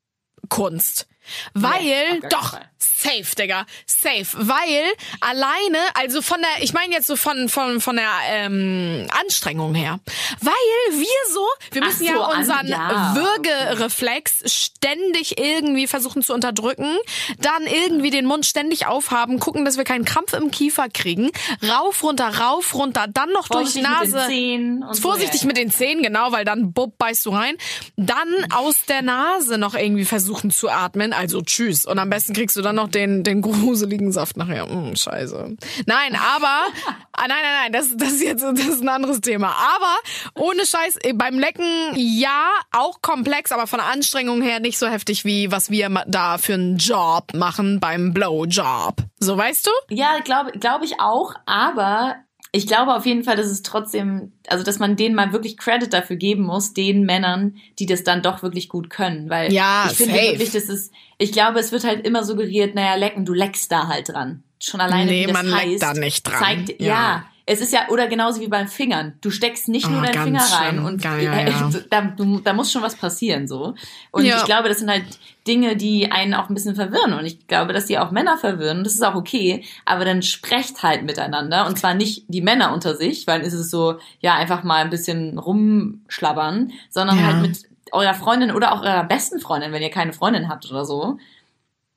Kunst. Weil, keinen doch, Fall. safe, Digga, safe. Weil alleine, also von der, ich meine jetzt so von, von, von der ähm, Anstrengung her. Weil wir so, wir müssen so, ja unseren ja, Würgereflex ständig irgendwie versuchen zu unterdrücken, dann irgendwie den Mund ständig aufhaben, gucken, dass wir keinen Krampf im Kiefer kriegen, rauf, runter, rauf, runter, dann noch vorsichtig durch mit den Nase. Zähnen und Vorsichtig so, ja. mit den Zähnen, genau, weil dann bupp, beißt du rein. Dann aus der Nase noch irgendwie versuchen zu atmen. Also tschüss. Und am besten kriegst du dann noch den, den gruseligen Saft nachher. Mm, scheiße. Nein, aber, ah, nein, nein, nein, das, das ist jetzt, das ist ein anderes Thema. Aber ohne Scheiß, eh, beim Lecken, ja, auch komplex, aber von der Anstrengung her nicht so heftig wie was wir da für einen Job machen beim Blowjob. So, weißt du? Ja, glaube glaub ich auch, aber ich glaube auf jeden Fall, dass es trotzdem, also dass man denen mal wirklich Credit dafür geben muss, den Männern, die das dann doch wirklich gut können. Weil Ja, ich finde wirklich, das ist, ich glaube, es wird halt immer suggeriert, naja, lecken, du leckst da halt dran. Schon alleine, Nee, das man leckt heißt, da nicht dran. Zeigt, Ja. ja. Es ist ja, oder genauso wie beim Fingern. Du steckst nicht nur Oh, deinen Finger rein und Ja, ja, ja. Da, da muss schon was passieren, so. Und Ja. ich glaube, das sind halt Dinge, die einen auch ein bisschen verwirren. Und ich glaube, dass die auch Männer verwirren. Das ist auch okay. Aber dann sprecht halt miteinander. Und zwar nicht die Männer unter sich, weil es ist so, ja, einfach mal ein bisschen rumschlabbern, sondern halt mit eurer Freundin oder auch eurer besten Freundin, wenn ihr keine Freundin habt oder so.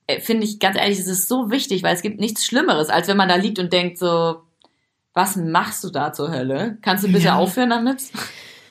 Äh, Finde ich ganz ehrlich, es ist so wichtig, weil es gibt nichts Schlimmeres, als wenn man da liegt und denkt so, was machst du da zur Hölle? Kannst du bitte Ja. aufhören damit?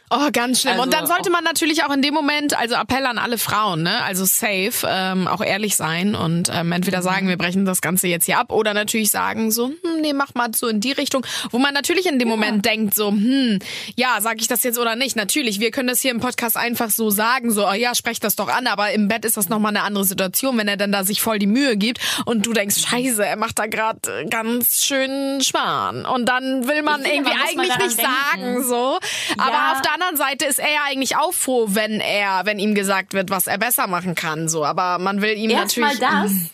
Oh, ganz schlimm. und Also- dann sollte man natürlich auch in dem Moment, also Appell an alle Frauen, ne? Also safe, ähm, auch ehrlich sein und ähm, entweder sagen, wir brechen das Ganze jetzt hier ab oder natürlich sagen so, hm, nee, mach mal so in die Richtung, wo man natürlich in dem Moment denkt so, hm, ja, sag ich das jetzt oder nicht? Natürlich, wir können das hier im Podcast einfach so sagen, so, oh ja, sprech das doch an, aber im Bett ist das nochmal eine andere Situation, wenn er dann da sich voll die Mühe gibt und du denkst, scheiße, er macht da gerade ganz schön Schmarrn und dann will man Ich irgendwie eigentlich nicht denken. sagen, so, aber Ja. auf der anderen Seite ist er ja eigentlich auch froh, wenn er, wenn ihm gesagt wird, was er besser machen kann, so. Aber man will ihm Erstmal natürlich. das.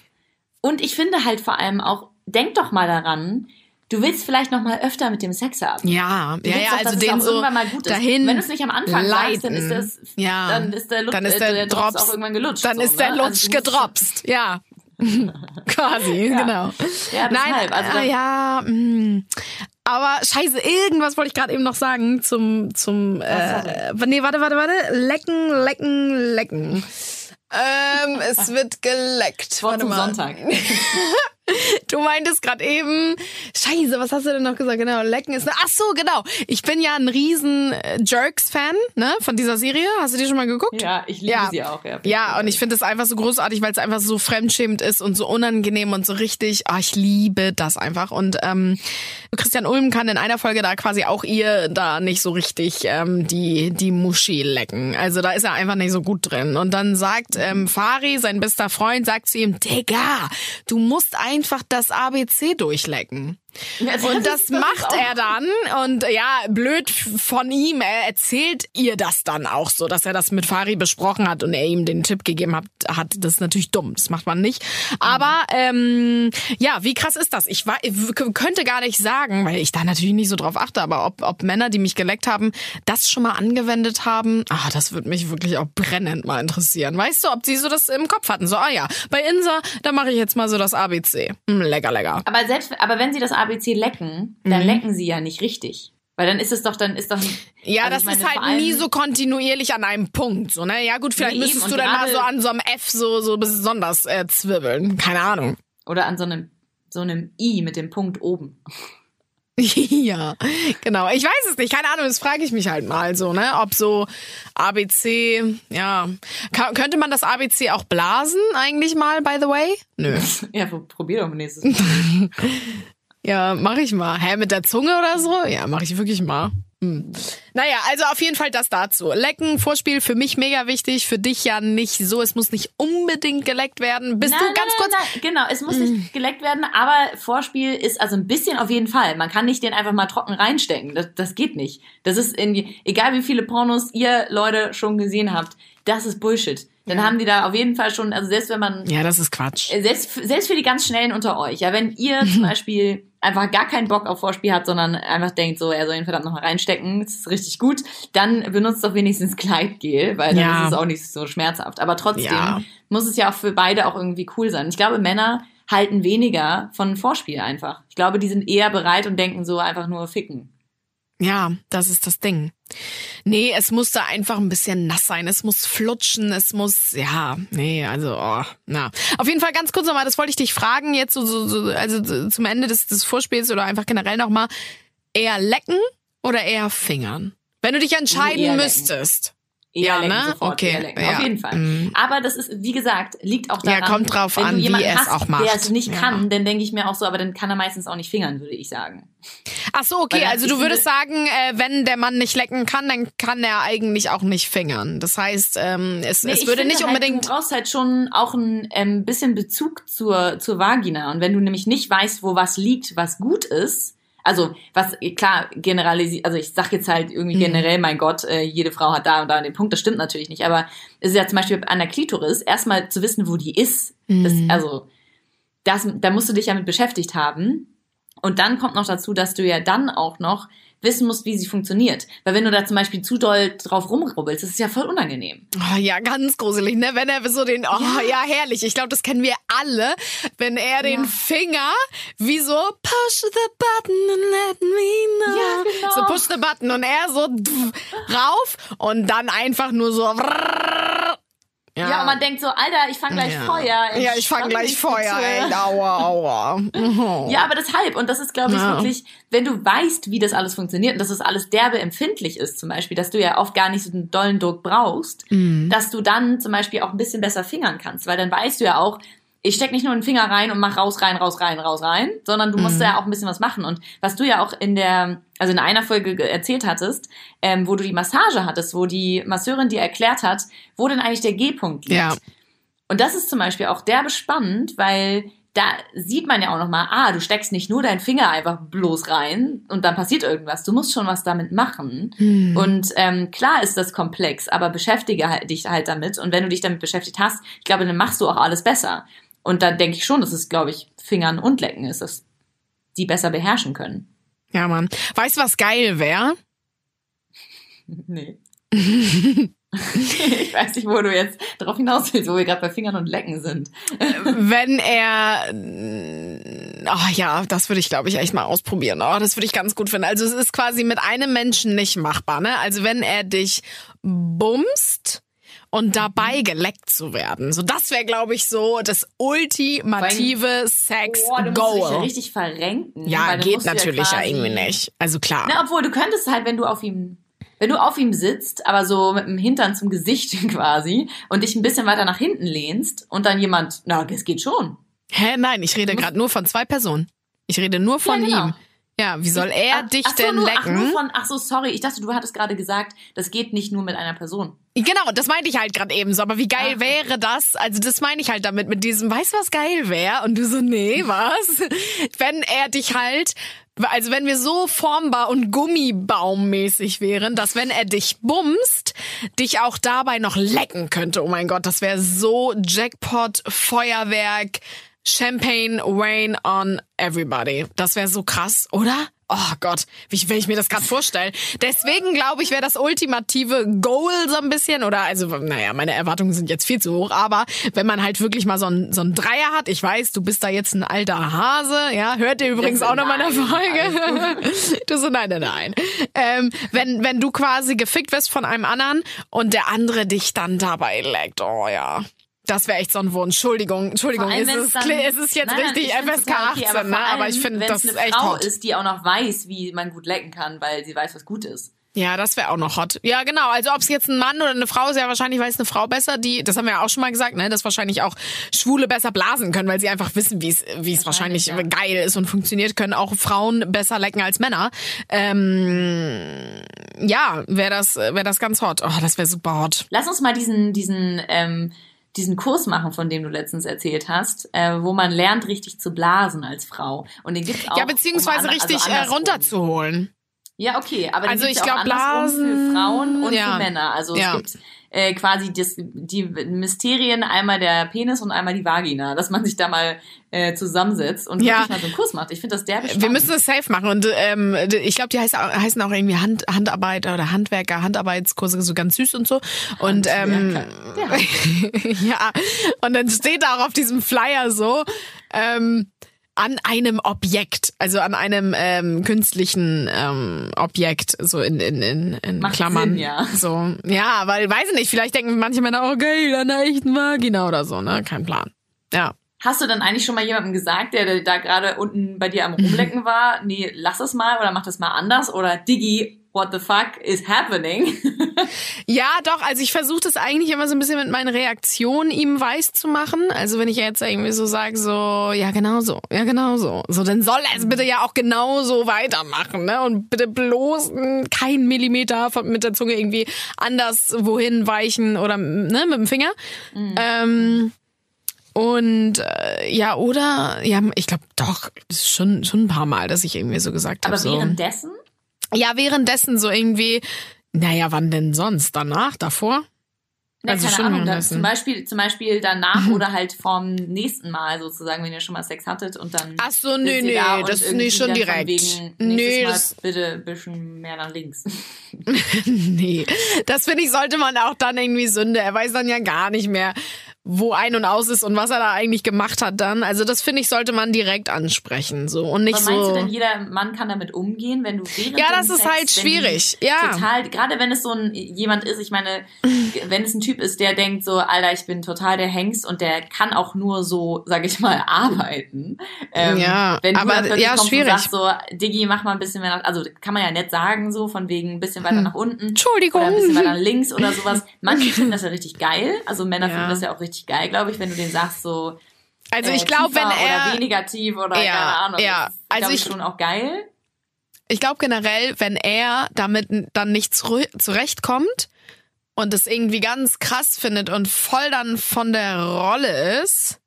Und ich finde halt vor allem auch, denk doch mal daran, du willst vielleicht noch mal öfter mit dem Sex haben. Ja, ja, ja, doch, also den so gut ist. dahin. Wenn du es nicht am Anfang sagst, dann ist leiten. das, ja, dann ist der, Lu- dann ist äh, der, der Drops Drops auch irgendwann gelutscht. Dann so, ist der ne? Lutsch Also gedropst, ja. Quasi, genau. Ja, deshalb, Nein, also dann- ja, mh. Aber scheiße, irgendwas wollte ich gerade eben noch sagen zum zum äh, nee, warte, warte, warte, lecken, lecken, lecken. Ähm, es wird geleckt. Vor Warte zum mal. Sonntag. Du meintest gerade eben, Scheiße, was hast du denn noch gesagt? Genau, lecken ist. Ach so, genau. Ich bin ja ein riesen äh, Jerks-Fan, ne, von dieser Serie. Hast du die schon mal geguckt? Ja, ich liebe Ja. sie auch. Ja, Ja, und ich finde es einfach so großartig, weil es einfach so fremdschämend ist und so unangenehm und so richtig. Ah, ich liebe das einfach. Und ähm, Christian Ulm kann in einer Folge da quasi auch ihr da nicht so richtig ähm, die die Muschi lecken. Also da ist er einfach nicht so gut drin. Und dann sagt ähm, Fari, sein bester Freund, sagt zu ihm, Digga, du musst einfach das ABC durchlecken. Das Und das das macht er dann. Und ja, blöd von ihm, er erzählt ihr das dann auch so, dass er das mit Fari besprochen hat und er ihm den Tipp gegeben hat. hat. Das ist natürlich dumm, das macht man nicht. Aber ähm, ja, wie krass ist das? Ich, war, könnte gar nicht sagen, weil ich da natürlich nicht so drauf achte, aber ob, ob Männer, die mich geleckt haben, das schon mal angewendet haben, ah, das würde mich wirklich auch brennend mal interessieren. Weißt du, ob sie so das im Kopf hatten? So, ah ja, bei Insa, da mache ich jetzt mal so das ABC. Hm, lecker, lecker. Aber selbst, aber wenn sie das ABC lecken, dann lecken sie ja nicht richtig. Weil dann ist es doch, dann ist doch. Ja, also das meine, ist halt nie so kontinuierlich an einem Punkt, so, ne? Ja, gut, vielleicht Nee, müsstest du dann mal so an so einem F so, so besonders äh, zwirbeln. Keine Ahnung. Oder an so einem, so einem I mit dem Punkt oben. ja, genau. Ich weiß es nicht. Keine Ahnung, das frage ich mich halt mal so, ne? Ob so ABC, ja. Ka könnte man das ABC auch blasen eigentlich mal, by the way? Nö. Ja, probier doch nächstes Mal. Ja, mach ich mal. Hä, mit der Zunge oder so? Ja, mach ich wirklich mal. Hm. Naja, also auf jeden Fall das dazu. Lecken, Vorspiel für mich mega wichtig, für dich ja nicht so. Es muss nicht unbedingt geleckt werden. Bist Nein, du nein, ganz nein, kurz? Genau, es muss nicht geleckt werden, aber Vorspiel ist also ein bisschen auf jeden Fall. Man kann nicht den einfach mal trocken reinstecken. Das, das geht nicht. Das ist in, egal wie viele Pornos ihr Leute schon gesehen habt, das ist Bullshit. Dann haben die da auf jeden Fall schon, also selbst wenn man Ja, das ist Quatsch. selbst, selbst für die ganz Schnellen unter euch, ja, wenn ihr zum Beispiel einfach gar keinen Bock auf Vorspiel habt, sondern einfach denkt, so, er soll ihn verdammt noch mal reinstecken, das ist richtig gut, dann benutzt doch wenigstens Gleitgel, weil dann Ja. ist es auch nicht so schmerzhaft. Aber trotzdem Ja. muss es ja auch für beide auch irgendwie cool sein. Ich glaube, Männer halten weniger von Vorspiel einfach. Ich glaube, die sind eher bereit und denken so einfach nur ficken. Ja, das ist das Ding. Nee, es muss da einfach ein bisschen nass sein. Es muss flutschen. Es muss, ja, nee, also, oh, na. Auf jeden Fall ganz kurz nochmal, das wollte ich dich fragen, jetzt so, so, so also so zum Ende des, des Vorspiels oder einfach generell nochmal. Eher lecken oder eher fingern? Wenn du dich entscheiden müsstest. Eher Ja, ne? sofort, Okay, ja. Auf jeden Fall. Mhm. Aber das ist, wie gesagt, liegt auch Ja, daran, kommt drauf wenn an, du wie er es hast, auch macht. der es nicht Ja. kann, dann denke ich mir auch so, aber dann kann er meistens auch nicht fingern, würde ich sagen. Ach so, okay, also du würdest sagen, äh, wenn der Mann nicht lecken kann, dann kann er eigentlich auch nicht fingern. Das heißt, ähm, es, Nee, es würde nicht halt, unbedingt... Du brauchst halt schon auch ein ähm, bisschen Bezug zur, zur Vagina. Und wenn du nämlich nicht weißt, wo was liegt, was gut ist, also was, klar, generalisiert, also ich sag jetzt halt Mhm. irgendwie generell, mein Gott, äh, jede Frau hat da und da den Punkt, das stimmt natürlich nicht, aber es ist ja zum Beispiel an der Klitoris, erstmal zu wissen, wo die ist, das, Mhm. also das, da musst du dich ja mit beschäftigt haben. Und dann kommt noch dazu, dass du ja dann auch noch wissen musst, wie sie funktioniert. Weil wenn du da zum Beispiel zu doll drauf rumrubbelst, ist ja voll unangenehm. Oh, ja, ganz gruselig, ne? Wenn er so den, oh ja, herrlich. Ich glaube, das kennen wir alle. Wenn er den Ja. Finger wie so push the button and let me know. Ja, genau. So push the button und er so rauf und dann einfach nur so. Ja, und man denkt so, Alter, ich fang gleich ja. Feuer. Ja, ich fang gleich Feuer, ey. Aua, aua. Ja, aber deshalb, und das ist, glaube ich, Ja. wirklich, wenn du weißt, wie das alles funktioniert und dass das alles derbe empfindlich ist, zum Beispiel, dass du ja oft gar nicht so einen dollen Druck brauchst, Mhm. dass du dann zum Beispiel auch ein bisschen besser fingern kannst, weil dann weißt du ja auch, ich steck nicht nur einen Finger rein und mach raus, rein, raus, rein, raus, rein, sondern du musst ja auch ein bisschen was machen. Und was du ja auch in der, also in einer Folge ge- erzählt hattest, ähm, wo du die Massage hattest, wo die Masseurin dir erklärt hat, wo denn eigentlich der G-Punkt liegt. Ja. Und das ist zum Beispiel auch derbe spannend, weil da sieht man ja auch nochmal, ah, du steckst nicht nur deinen Finger einfach bloß rein und dann passiert irgendwas. Du musst schon was damit machen. Hm. Und ähm, klar ist das komplex, aber beschäftige halt, dich halt damit. Und wenn du dich damit beschäftigt hast, ich glaube, dann machst du auch alles besser. Und da denke ich schon, dass es, glaube ich, Fingern und Lecken ist, dass die besser beherrschen können. Ja, Mann. Weißt du, was geil wäre? Nee. ich weiß nicht, wo du jetzt drauf hinaus willst, wo wir gerade bei Fingern und Lecken sind. wenn er, oh ja, das würde ich glaube ich echt mal ausprobieren. Oh, das würde ich ganz gut finden. Also es ist quasi mit einem Menschen nicht machbar, ne? Also wenn er dich bumst und dabei geleckt zu werden. So, das wäre, glaube ich, so das ultimative Sex-Goal. Boah, du musst dich ja richtig verrenken. Ja, geht natürlich ja, quasi- irgendwie nicht. Also klar. Na, obwohl, du könntest halt, wenn du auf ihm, wenn du auf ihm sitzt, aber so mit dem Hintern zum Gesicht quasi und dich ein bisschen weiter nach hinten lehnst und dann jemand, na, das geht schon. Hä, nein, ich rede gerade nur von zwei Personen. Ich rede nur von Ja, genau. ihm. Ja, wie soll er Ach- dich ach so, denn nur, lecken? Ach, nur von, ach so, sorry, ich dachte, du hattest gerade gesagt, das geht nicht nur mit einer Person. Genau, das meinte ich halt gerade eben so. Aber wie geil Ach. wäre das? Also das meine ich halt damit mit diesem, weißt du, was geil wäre? Und du so, nee, was? wenn er dich halt, also wenn wir so formbar und Gummibaummäßig wären, dass wenn er dich bumst, dich auch dabei noch lecken könnte. Oh mein Gott, das wäre so Jackpot, Feuerwerk, Champagne rain on everybody. Das wäre so krass, oder? Oh Gott, wie will ich mir das gerade vorstellen? Deswegen glaube ich, wäre das ultimative Goal so ein bisschen, oder also, naja, meine Erwartungen sind jetzt viel zu hoch, aber wenn man halt wirklich mal so ein, so ein Dreier hat, ich weiß, du bist da jetzt ein alter Hase, ja, hört ihr übrigens auch noch mal in der nein, Folge. du so, nein, nein, nein. Ähm, wenn, wenn du quasi gefickt wirst von einem anderen und der andere dich dann dabei leckt, oh ja. Das wäre echt so ein Wunsch. Entschuldigung, Entschuldigung. Allem, Es ist, dann- es ist jetzt Nein, nein, richtig ich find's FSK total okay, 18, vor ne? aber ich allem, finde das eine echt Frau hot. ist, die auch noch weiß, wie man gut lecken kann, weil sie weiß, was gut ist. Ja, das wäre auch noch hot. Ja, genau. Also ob es jetzt ein Mann oder eine Frau ist, ja wahrscheinlich weiß eine Frau besser, die, das haben wir ja auch schon mal gesagt, ne, dass wahrscheinlich auch Schwule besser blasen können, weil sie einfach wissen, wie es wie es wahrscheinlich Wahrscheinlich, geil ist und funktioniert, können auch Frauen besser lecken als Männer. Ähm, ja, wäre das wäre das ganz hot. Oh, das wäre super hot. Lass uns mal diesen, diesen, ähm, diesen Kurs machen, von dem du letztens erzählt hast, äh, wo man lernt, richtig zu blasen als Frau. Und den gibt's auch. Ja, beziehungsweise um an- richtig also äh, runterzuholen. Ja, okay, aber Also ich auch glaub, andersrum Blasen- für Frauen und ja. für Männer. Also Ja. es gibt äh, quasi das, die Mysterien, einmal der Penis und einmal die Vagina, dass man sich da mal äh, zusammensetzt und Ja. wirklich mal so einen Kurs macht. Ich finde das derbe Wir müssen es safe machen und ähm, ich glaube, die heißt, heißen auch irgendwie Hand, Handarbeit oder Handwerker, Handarbeitskurse, so ganz süß und so. Und ähm, Handwerker. ja, und dann steht da auch auf diesem Flyer so, ähm, an einem Objekt, also an einem ähm, künstlichen ähm, Objekt, so in, in, in, in Macht Klammern. Sinn, ja. So, ja, weil, weiß ich nicht, vielleicht denken manche Männer, oh geil, an einer echten Vagina oder so, ne? Kein Plan. Ja. Hast du dann eigentlich schon mal jemandem gesagt, der da gerade unten bei dir am Rumlecken war, nee, lass es mal oder mach das mal anders oder Diggi, what the fuck is happening? Ja, doch, also ich versuche das eigentlich immer so ein bisschen mit meinen Reaktionen ihm weiß zu machen. Also wenn ich jetzt irgendwie so sage, so, ja genau so, ja genau so. So, dann soll er es bitte ja auch genau so weitermachen, ne? Und bitte bloß keinen Millimeter von, mit der Zunge irgendwie anders wohin weichen oder ne, mit dem Finger. Ähm, und äh, ja, oder, ja, ich glaube doch, schon, schon ein paar Mal, dass ich irgendwie so gesagt habe. Aber so. währenddessen? Ja, währenddessen so irgendwie, naja, wann denn sonst? Danach? Davor? Na, Also keine schon Ahnung, dann zum Beispiel, zum Beispiel danach oder halt vom nächsten Mal sozusagen, wenn ihr schon mal Sex hattet und dann. Ach so, nö, nö, da das ist nicht schon direkt. Wegen, Nö, das- bitte ein bisschen mehr nach links. Nee, das finde ich, sollte man auch dann irgendwie Sünde. Er weiß dann ja gar nicht mehr, wo ein und aus ist und was er da eigentlich gemacht hat dann. Also das finde ich, sollte man direkt ansprechen, so. Und nicht Aber meinst so. du denn, jeder Mann kann damit umgehen, wenn du während Ja, das ist Sex, halt schwierig, ja. Total, gerade wenn es so ein jemand ist, ich meine, wenn es ein Typ ist, der denkt so, Alter, ich bin total der Hengst und der kann auch nur so, sag ich mal, arbeiten. Ähm, Ja, wenn du aber- ja, schwierig. Und sagst so, Diggi, mach mal ein bisschen mehr nach, also kann man ja nett sagen, so von wegen ein bisschen weiter nach unten. Hm. Entschuldigung. Oder ein bisschen weiter links oder sowas. Manche finden das ja richtig geil. Also Männer Ja. finden das ja auch richtig geil, glaube ich, wenn du denen sagst so, also äh, ich glaube, wenn er. oder weniger tief oder Ja, keine Ahnung. ja. Das ist, Also ich, schon auch geil. ich glaube generell, wenn er damit dann nicht zurechtkommt und es irgendwie ganz krass findet und voll dann von der Rolle ist,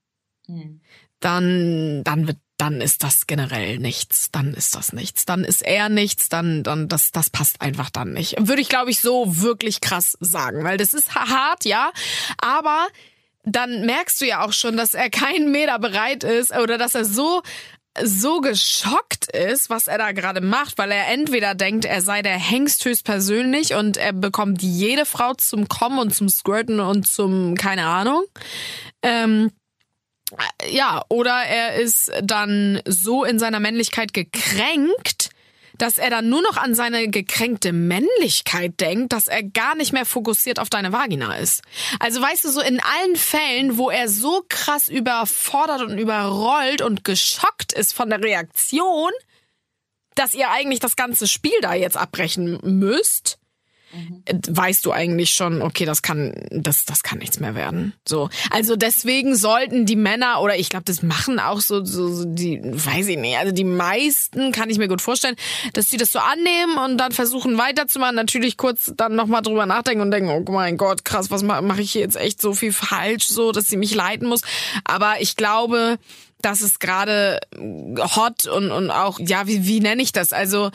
Hm. dann, dann wird, dann ist das generell nichts. Dann ist das nichts. Dann ist er nichts. Dann, dann, das, das passt einfach dann nicht. Würde ich, glaube ich, so wirklich krass sagen, weil das ist ha- hart, ja. Aber dann merkst du ja auch schon, dass er keinen Meter bereit ist oder dass er so so geschockt ist, was er da gerade macht, weil er entweder denkt, er sei der Hengst höchstpersönlich und er bekommt jede Frau zum Kommen und zum Squirten und zum keine Ahnung. Ähm, ja, oder er ist dann so in seiner Männlichkeit gekränkt, dass er dann nur noch an seine gekränkte Männlichkeit denkt, dass er gar nicht mehr fokussiert auf deine Vagina ist. Also weißt du, so in allen Fällen, wo er so krass überfordert und überrollt und geschockt ist von der Reaktion, dass ihr eigentlich das ganze Spiel da jetzt abbrechen müsst, mhm. weißt du eigentlich schon, okay, das kann, das, das kann nichts mehr werden. So. Also deswegen sollten die Männer, oder ich glaube, das machen auch so, so, so, die, weiß ich nicht, also die meisten kann ich mir gut vorstellen, dass die das so annehmen und dann versuchen weiterzumachen, natürlich kurz dann nochmal drüber nachdenken und denken, oh mein Gott, krass, was mache ich hier jetzt echt so viel falsch, so, dass sie mich leiten muss. Aber ich glaube, das ist gerade hot und, und auch, ja, wie, wie nenne ich das? Also,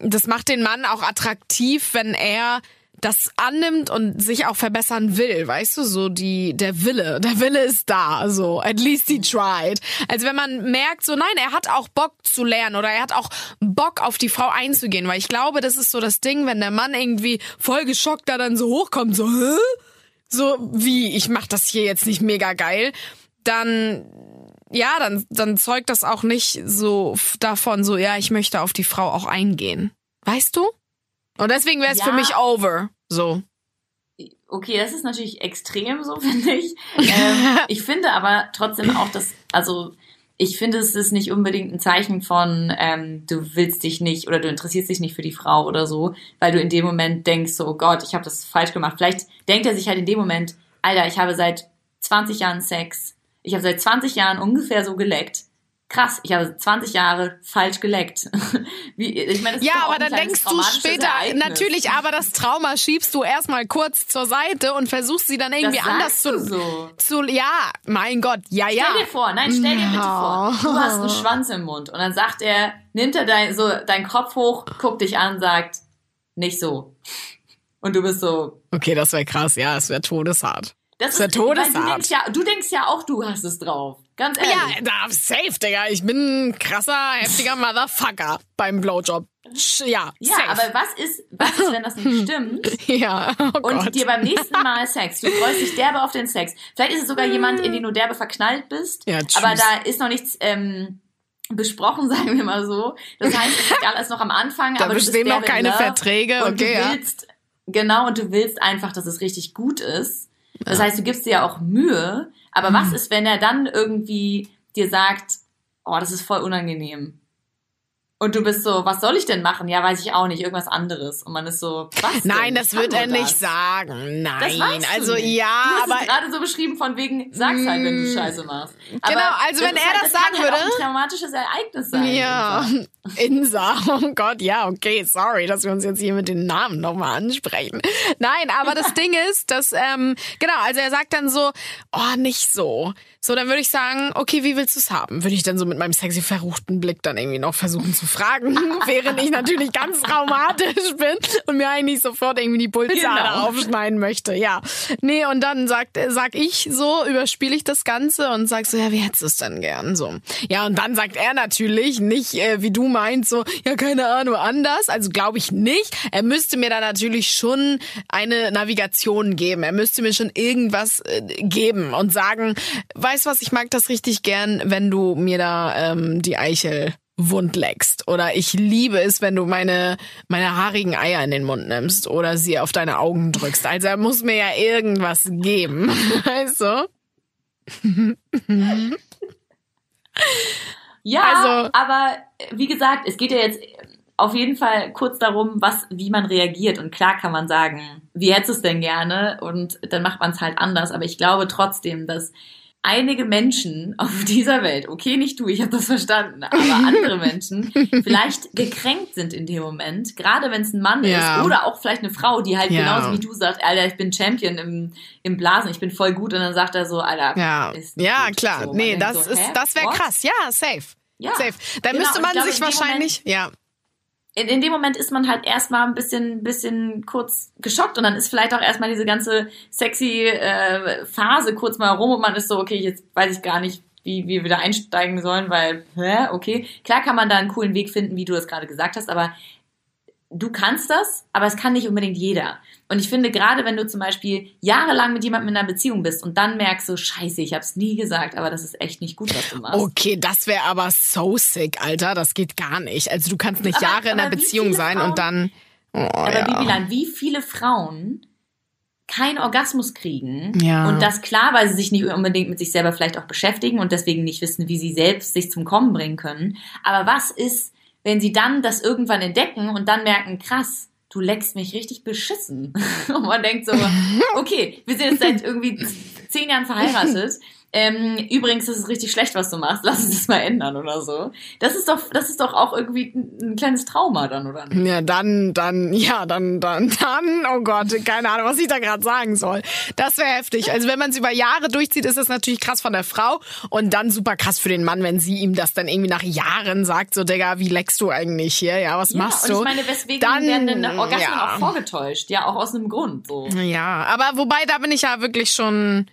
das macht den Mann auch attraktiv, wenn er das annimmt und sich auch verbessern will, weißt du, so die der Wille, der Wille ist da, so at least he tried. Also wenn man merkt, so nein, er hat auch Bock zu lernen oder er hat auch Bock auf die Frau einzugehen, weil ich glaube, das ist so das Ding, wenn der Mann irgendwie voll geschockt da dann so hochkommt, so Hä? so wie ich mach das hier jetzt nicht mega geil, dann ja, dann, dann zeugt das auch nicht so davon, so, ja, ich möchte auf die Frau auch eingehen. Weißt du? Und deswegen wäre es ja. für mich over. So. Okay, das ist natürlich extrem, so finde ich. ähm, ich finde aber trotzdem auch, dass, also ich finde, es ist nicht unbedingt ein Zeichen von, ähm, du willst dich nicht oder du interessierst dich nicht für die Frau oder so, weil du in dem Moment denkst, so, oh Gott, ich habe das falsch gemacht. Vielleicht denkt er sich halt in dem Moment, Alter, ich habe seit 20 Jahren Sex ich habe seit 20 Jahren ungefähr so geleckt. Krass, ich habe 20 Jahre falsch geleckt. Wie, ich meine, das ja, aber dann denkst du später, Ereignis. natürlich, aber das Trauma schiebst du erstmal kurz zur Seite und versuchst sie dann irgendwie anders zu, so. zu, ja, mein Gott, ja, ja. Stell dir vor, nein, stell dir bitte vor, du hast einen Schwanz im Mund und dann sagt er, nimmt er dein, so, deinen Kopf hoch, guckt dich an, sagt, nicht so. Und du bist so. Okay, das wäre krass, ja, es wäre todeshart. Das, ist, ist Todesart. Du denkst, ja, du denkst ja auch, du hast es drauf. Ganz ehrlich. Ja, da, safe, Digga. Ich bin ein krasser, heftiger Motherfucker beim Blowjob. Ja, ja safe. aber was ist, was ist, wenn das nicht stimmt? ja, oh Und Gott. dir beim nächsten Mal Sex, du freust dich derbe auf den Sex. Vielleicht ist es sogar jemand, in den du derbe verknallt bist. Ja, tschüss. aber da ist noch nichts ähm, besprochen, sagen wir mal so. Das heißt, es ist alles noch am Anfang. Da aber bestehen noch keine Verträge. Und okay, du willst, ja. Genau, und du willst einfach, dass es richtig gut ist. Das heißt, du gibst dir ja auch Mühe, aber mhm. was ist, wenn er dann irgendwie dir sagt, oh, das ist voll unangenehm. Und du bist so, was soll ich denn machen? Ja, weiß ich auch nicht, irgendwas anderes. Und man ist so, was? Nein, das wird er das? nicht sagen. Nein, also nicht. ja, du hast aber es gerade so beschrieben von wegen, sag's halt, wenn du mm. Scheiße machst. Aber genau, also wenn er halt, das, das sagen würde, halt auch ein traumatisches Ereignis sein. Ja, Insa. Oh Gott, ja, okay, sorry, dass wir uns jetzt hier mit den Namen nochmal ansprechen. Nein, aber das Ding ist, dass ähm, genau, also er sagt dann so, oh, nicht so. So, dann würde ich sagen, okay, wie willst du es haben? Würde ich dann so mit meinem sexy verruchten Blick dann irgendwie noch versuchen zu fragen, während ich natürlich ganz traumatisch bin und mir eigentlich sofort irgendwie die Pulsade genau. aufschneiden möchte. Ja. Nee, und dann sagt, sag ich so, überspiele ich das Ganze und sag so, ja, wie hättest du es denn gern? So. Ja, und dann sagt er natürlich nicht, äh, wie du meinst, so, ja, keine Ahnung, anders. Also glaube ich nicht. Er müsste mir da natürlich schon eine Navigation geben. Er müsste mir schon irgendwas äh, geben und sagen, weißt was, ich mag das richtig gern, wenn du mir da ähm, die Eichel wund leckst. Oder ich liebe es, wenn du meine, meine haarigen Eier in den Mund nimmst oder sie auf deine Augen drückst. Also er muss mir ja irgendwas geben. Weißt du? ja, also, aber wie gesagt, es geht ja jetzt auf jeden Fall kurz darum, was, wie man reagiert. Und klar kann man sagen, wie hättest du es denn gerne? Und dann macht man es halt anders. Aber ich glaube trotzdem, dass einige Menschen auf dieser Welt, okay, nicht du, ich habe das verstanden, aber andere Menschen vielleicht gekränkt sind in dem Moment, gerade wenn es ein Mann ja. ist oder auch vielleicht eine Frau, die halt ja. genauso wie du sagt, Alter, ich bin Champion im, im Blasen, ich bin voll gut und dann sagt er so, Alter, ja, ja klar, so, nee, das so, ist, das wäre krass, ja, safe. Ja. Safe. Da genau, müsste man glaube, sich wahrscheinlich, Moment, ja in, in dem Moment ist man halt erstmal ein bisschen, bisschen kurz geschockt und dann ist vielleicht auch erstmal diese ganze sexy äh, Phase kurz mal rum und man ist so, okay, jetzt weiß ich gar nicht, wie, wir da einsteigen sollen, weil, hä, okay. Klar kann man da einen coolen Weg finden, wie du das gerade gesagt hast, aber du kannst das, aber es kann nicht unbedingt jeder. Und ich finde, gerade wenn du zum Beispiel jahrelang mit jemandem in einer Beziehung bist und dann merkst du, scheiße, ich hab's nie gesagt, aber das ist echt nicht gut, was du machst. Okay, das wäre aber so sick, Alter. Das geht gar nicht. Also du kannst nicht Aber- Jahre in einer aber Beziehung sein Frauen- und dann. Oh, aber ja. Bibilan, wie viele Frauen keinen Orgasmus kriegen Ja. und das klar, weil sie sich nicht unbedingt mit sich selber vielleicht auch beschäftigen und deswegen nicht wissen, wie sie selbst sich zum Kommen bringen können. Aber was ist, wenn sie dann das irgendwann entdecken und dann merken, krass, du leckst mich richtig beschissen. Und man denkt so, okay, wir sind jetzt seit irgendwie zehn Jahren verheiratet. Ähm, übrigens, das ist richtig schlecht, was du machst. Lass uns das mal ändern oder so. Das ist doch, das ist doch auch irgendwie ein, ein kleines Trauma dann, oder nicht? Ja, dann, dann, ja, dann, dann, dann, oh Gott, keine Ahnung, was ich da gerade sagen soll. Das wäre heftig. Also wenn man es über Jahre durchzieht, ist das natürlich krass von der Frau und dann super krass für den Mann, wenn sie ihm das dann irgendwie nach Jahren sagt, so, Digga, wie leckst du eigentlich hier? Ja, was machst und du? ich meine, weswegen Dann, werden denn Orgasmen ja. auch vorgetäuscht? Ja, auch aus einem Grund. So. Ja, aber wobei, da bin ich ja wirklich schon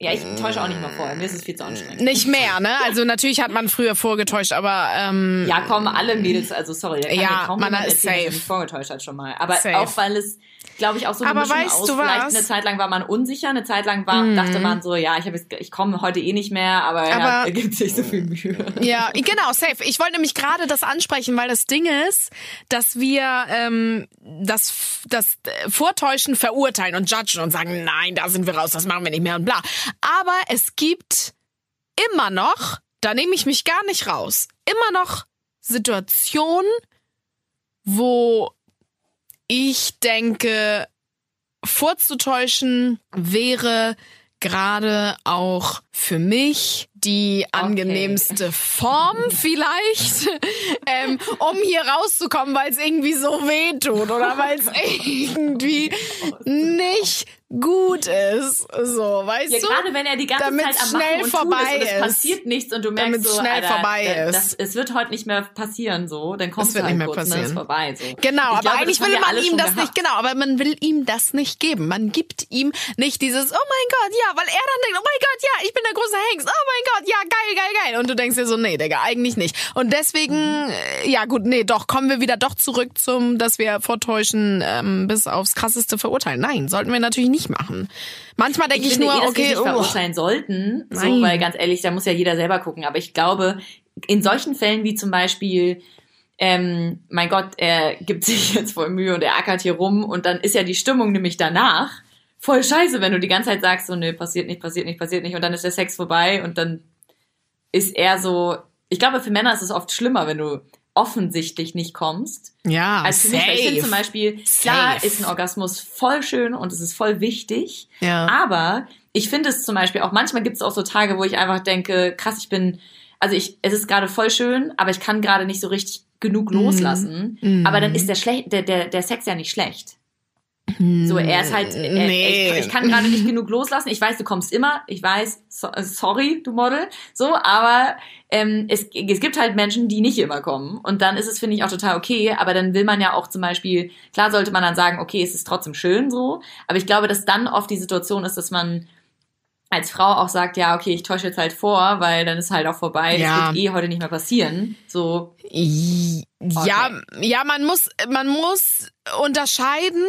Ja, ich täusche auch nicht mal vor. Mir ist es viel zu anstrengend. nicht mehr, ne? Also natürlich hat man früher vorgetäuscht, aber ähm, Ja, kommen alle Mädels, also sorry, da kann Ja, kaum man ist erzählen, dass er safe. sich vorgetäuscht hat schon mal. Aber Safe. auch weil es, glaube ich, auch so eine Aber weißt aus, du vielleicht was? eine Zeit lang war man unsicher, eine Zeit lang war, dachte man so, ja, ich, hab jetzt, ich komme heute eh nicht mehr, aber, er, Aber- er gibt sich so viel Mühe. Ja, genau, safe. Ich wollte nämlich gerade das ansprechen, weil das Ding ist, dass wir ähm, das, das Vortäuschen verurteilen und judgen und sagen, nein, da sind wir raus, das machen wir nicht mehr und bla. Aber es gibt immer noch, da nehme ich mich gar nicht raus, immer noch Situationen, wo ich denke, vorzutäuschen wäre gerade auch für mich die angenehmste Form vielleicht, ähm, um hier rauszukommen, weil es irgendwie so weh tut oder weil es irgendwie nicht gut ist. So, weißt Ja, du? gerade wenn er die ganze Damit's Zeit am schnell Machen und vorbei ist und es passiert nichts und du merkst Damit's so, schnell Alter, vorbei ist. Das, es wird heute nicht mehr passieren, so, dann kommst Es halt nicht mehr kurz, dann passieren. ist vorbei, so. Genau, Ich aber glaube, eigentlich das will man ihm das gehabt. nicht, genau, aber man will ihm das nicht geben. Man gibt ihm nicht dieses, oh mein Gott, ja, weil er dann denkt, oh mein Gott, ja, ich bin der große Hengst, oh mein Gott, ja, geil, geil, geil. Und du denkst dir so, nee, Digga, eigentlich nicht. Und deswegen, äh, ja gut, nee, doch, kommen wir wieder doch zurück zum, dass wir vortäuschen, ähm, bis aufs krasseste verurteilen. Nein, sollten wir natürlich nicht machen. Manchmal denke ich, finde nur, eh, dass wir okay, nicht oh, verurteilen sollten, so, Nein. weil ganz ehrlich, da muss ja jeder selber gucken. Aber ich glaube, in solchen Fällen wie zum Beispiel, ähm, mein Gott, er gibt sich jetzt voll Mühe und er ackert hier rum und dann ist ja die Stimmung nämlich danach voll scheiße, wenn du die ganze Zeit sagst, so, nö, passiert nicht, passiert nicht, passiert nicht und dann ist der Sex vorbei und dann ist er so, ich glaube, für Männer ist es oft schlimmer, wenn du offensichtlich nicht kommst. ja, Als für mich, ich finde zum safe. Beispiel, klar Safe. ist ein Orgasmus voll schön und es ist voll wichtig, Ja. aber ich finde es zum Beispiel auch, manchmal gibt es auch so Tage, wo ich einfach denke, krass, ich bin, also ich, es ist gerade voll schön, aber ich kann gerade nicht so richtig genug loslassen. Mhm. Aber dann ist der, schlecht, der, der, der Sex ja nicht schlecht. So, er ist halt, er, Nee. ich, ich kann gerade nicht genug loslassen. Ich weiß, du kommst immer. Ich weiß, so, sorry, du Model. So, aber ähm, es, es gibt halt Menschen, die nicht immer kommen. Und dann ist es, finde ich, auch total okay. Aber dann will man ja auch zum Beispiel, klar sollte man dann sagen, okay, es ist trotzdem schön so. Aber ich glaube, dass dann oft die Situation ist, dass man als Frau auch sagt, ja, okay, ich täusche jetzt halt vor, weil dann ist halt auch vorbei. Ja. Es wird eh heute nicht mehr passieren. So, Ja, ja, man muss, man muss unterscheiden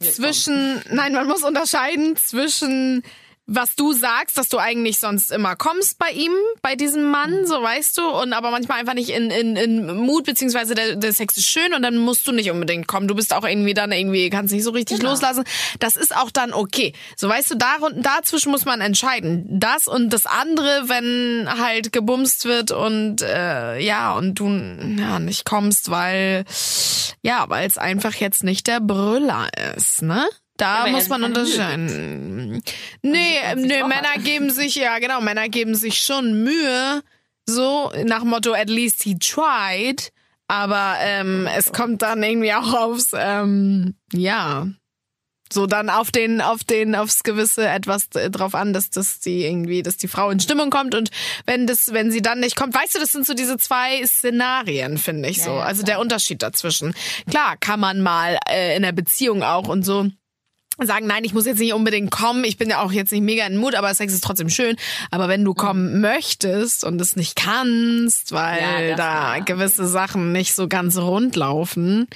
zwischen, nein, man muss unterscheiden zwischen was du sagst, dass du eigentlich sonst immer kommst bei ihm, bei diesem Mann, so weißt du, und aber manchmal einfach nicht in, in, in Mut, beziehungsweise der, der Sex ist schön und dann musst du nicht unbedingt kommen. Du bist auch irgendwie dann irgendwie, kannst nicht so richtig Genau. loslassen. Das ist auch dann okay. So weißt du, da, dazwischen muss man entscheiden. Das und das andere, wenn halt gebumst wird und äh, ja, und du ja, nicht kommst, weil ja, weil es einfach jetzt nicht der Brüller ist, ne? Da muss man unterscheiden. Nee, nee, Männer geben sich, ja genau, Männer geben sich schon Mühe, so nach Motto, at least he tried. Aber ähm, es kommt dann irgendwie auch aufs, ähm, ja, so dann auf den, auf den, aufs gewisse etwas äh, drauf an, dass das die irgendwie, dass die Frau in Stimmung kommt und wenn das, wenn sie dann nicht kommt, weißt du, das sind so diese zwei Szenarien, finde ich so. Ja, ja, also klar. der Unterschied dazwischen. Klar, kann man mal äh, in der Beziehung auch und so sagen, nein, ich muss jetzt nicht unbedingt kommen, ich bin ja auch jetzt nicht mega in Mut, aber Sex ist trotzdem schön. Aber wenn du Mhm. kommen möchtest und es nicht kannst, weil Ja, da gewisse Sachen nicht so ganz rund laufen,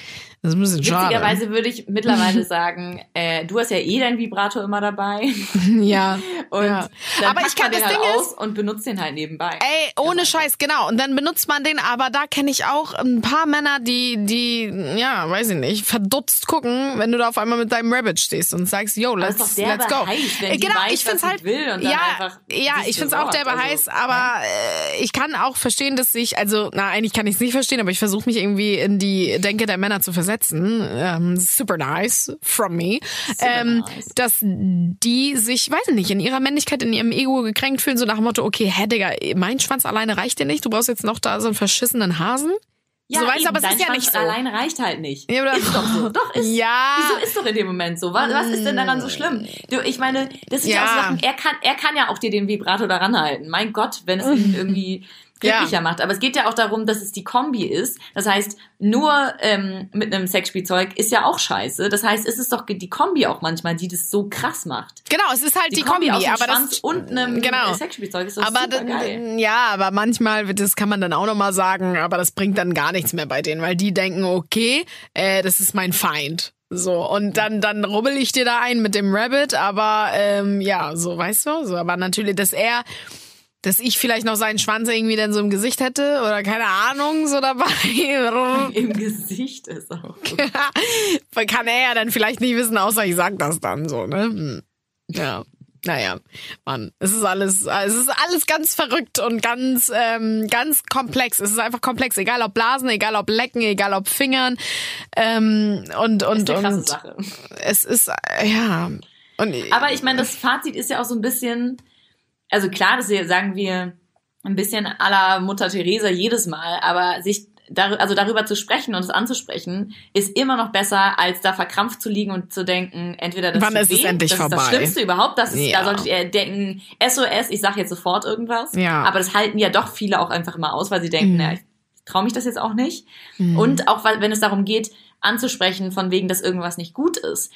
das ist ein bisschen schade. Witzigerweise würde ich mittlerweile sagen, äh, du hast ja eh deinen Vibrator immer dabei. Ja. Und ja. dann Aber ich kann man das den Ding halt ist, aus und benutzt den halt nebenbei. Ey, ohne Scheiß, genau. Und dann benutzt man den, aber da kenne ich auch ein paar Männer, die, die, ja, weiß ich nicht, verdutzt gucken, wenn du da auf einmal mit deinem Rabbit stehst und sagst, yo, let's, let's go. heiß, wenn Äh, genau, weiß, ich find's sie halt, ja, ja, ich find's auch derbe Also, heiß, aber äh, ich kann auch verstehen, dass ich, also, na, eigentlich kann ich es nicht verstehen, aber ich versuche mich irgendwie in die Denke der Männer zu versetzen. Ähm, super nice from me. ähm, nice. dass die sich, weiß ich nicht, in ihrer Männlichkeit, in ihrem Ego gekränkt fühlen, so nach dem Motto, okay, hä, Digga, mein Schwanz alleine reicht dir nicht, du brauchst jetzt noch da so einen verschissenen Hasen. Ja, so weißt eben, aber es ist ja Schwanz nicht so. allein reicht halt nicht. Ja, oder- ist doch so. Doch, ist. Ja. Wieso ist doch in dem Moment so? Was, was ist denn daran so schlimm? Du, ich meine, das sind ja, Ja. auch so Sachen, er kann, er kann ja auch dir den Vibrator daran halten. Mein Gott, wenn es irgendwie glücklicher Ja. macht. Aber es geht ja auch darum, dass es die Kombi ist. Das heißt, nur ähm, mit einem Sexspielzeug ist ja auch scheiße. Das heißt, es ist doch die Kombi auch manchmal, die das so krass macht. Genau, es ist halt die, Die, Kombi, aus dem aber Schwanz das und einem genau. Sexspielzeug ist doch aber super geil. ja, aber manchmal das kann man dann auch noch mal sagen, aber das bringt dann gar nichts mehr bei denen, weil die denken, okay, äh, das ist mein Feind. So, und dann, dann rubbel ich dir da ein mit dem Rabbit, aber ähm, ja, so, weißt du, so, aber natürlich, dass er, dass ich vielleicht noch seinen Schwanz irgendwie dann so im Gesicht hätte oder keine Ahnung, so dabei. Im Gesicht ist auch gut. Kann er ja dann vielleicht nicht wissen, außer ich sag das dann so, ne? Hm. Ja. Naja, Mann, es ist alles, es ist alles ganz verrückt und ganz, ähm, ganz komplex. Es ist einfach komplex, egal ob Blasen, egal ob Lecken, egal ob Fingern. Ähm, und und ist eine und Sache. es ist äh, ja. Und Aber ich meine, das Fazit ist ja auch so ein bisschen, also klar, das sagen wir ein bisschen la Mutter Teresa jedes Mal, aber sich dar also darüber zu sprechen und es anzusprechen, ist immer noch besser, als da verkrampft zu liegen und zu denken, entweder das Wann ist es weh, endlich das vorbei? ist das Schlimmste überhaupt, das ist, Ja. da solltet ihr denken, SOS, ich sage jetzt sofort irgendwas. Ja. Aber das halten ja doch viele auch einfach immer aus, weil sie denken, Mhm. na, ich traue mich das jetzt auch nicht. Und auch weil, wenn es darum geht, anzusprechen, von wegen, dass irgendwas nicht gut ist.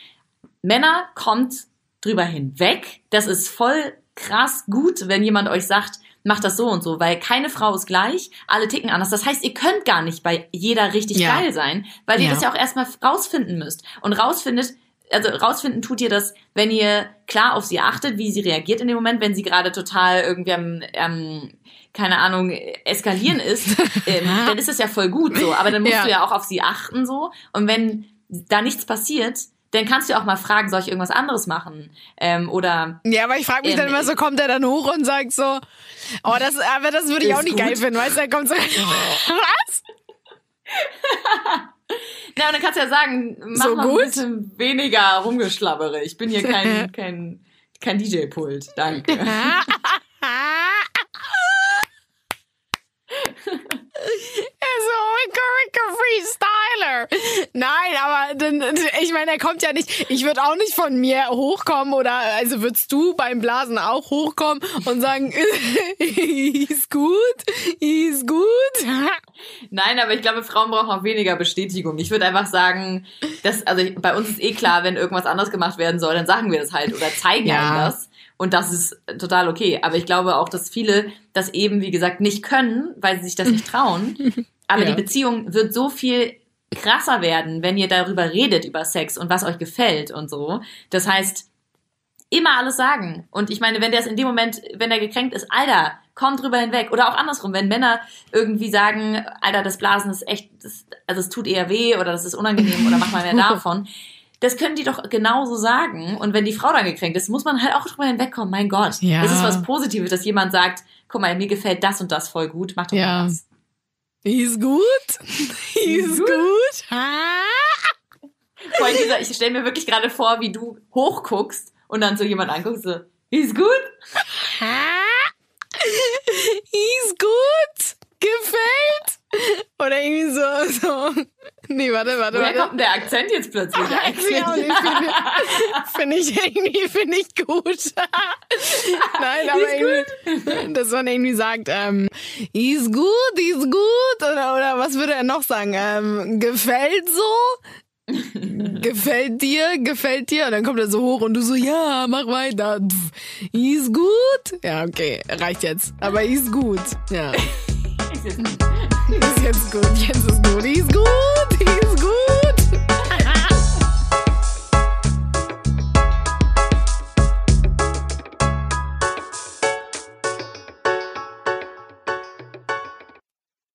Männer kommt drüber hinweg. Das ist voll krass gut, wenn jemand euch sagt, macht das so und so, weil keine Frau ist gleich, alle ticken anders. Das heißt, ihr könnt gar nicht bei jeder richtig Ja. geil sein, weil ihr Ja. das ja auch erstmal rausfinden müsst. Und rausfindet, also rausfinden tut ihr das, wenn ihr klar auf sie achtet, wie sie reagiert in dem Moment, wenn sie gerade total irgendwie am, am keine Ahnung, eskalieren ist, ähm, dann ist das ja voll gut so. Aber dann musst Ja. du ja auch auf sie achten so. Und wenn da nichts passiert, dann kannst du auch mal fragen, soll ich irgendwas anderes machen? Ähm, oder ja, aber ich frage mich Ähm, dann immer so, kommt er dann hoch und sagt so, oh, das, aber das würde ich auch nicht gut. geil finden, weißt du, er kommt so, was? Na, und dann kannst du ja sagen, mach So mal gut? ein bisschen weniger rumgeschlabbere. Ich bin hier kein, kein, kein DJ-Pult. Danke. So ein Freestyler. Nein, aber dann, ich meine, er kommt ja nicht, ich würde auch nicht von mir hochkommen oder, also würdest du beim Blasen auch hochkommen und sagen, ist gut, ist gut. Nein, aber ich glaube, Frauen brauchen auch weniger Bestätigung. Ich würde einfach sagen, dass, also bei uns ist eh klar, wenn irgendwas anderes gemacht werden soll, dann sagen wir das halt oder zeigen Ja. halt das. Und das ist total okay. Aber ich glaube auch, dass viele das eben, wie gesagt, nicht können, weil sie sich das nicht trauen. Aber Ja. die Beziehung wird so viel krasser werden, wenn ihr darüber redet, über Sex und was euch gefällt und so. Das heißt, immer alles sagen. Und ich meine, wenn der es in dem Moment, wenn er gekränkt ist, Alter, komm drüber hinweg. Oder auch andersrum, wenn Männer irgendwie sagen, Alter, das Blasen ist echt, das, also es tut eher weh oder das ist unangenehm oder mach mal mehr davon. Das können die doch genauso sagen. Und wenn die Frau dann gekränkt ist, muss man halt auch drüber hinwegkommen. Mein Gott. Ja. Das ist was Positives, dass jemand sagt, guck mal, mir gefällt das und das voll gut, mach doch Ja. mal das. Ist gut, ist gut. Allem dieser, ich stelle mir wirklich gerade vor, wie du hochguckst und dann so jemand anguckst, so, ist gut? Ist gut, gefällt. Oder irgendwie so, so. Nee, warte, warte, Woher warte. kommt der Akzent jetzt plötzlich? finde ich irgendwie, finde ich gut. Nein, aber ist irgendwie, gut. dass man irgendwie sagt, ähm, ist gut, ist gut, oder, oder was würde er noch sagen? Ähm, gefällt so? gefällt dir, gefällt dir? Und dann kommt er so hoch und du so, ja, mach weiter. Pff, ist gut? Ja, okay, reicht jetzt. Aber ist gut, ja. Jetzt good. jetzt ist gut, die ist gut, die.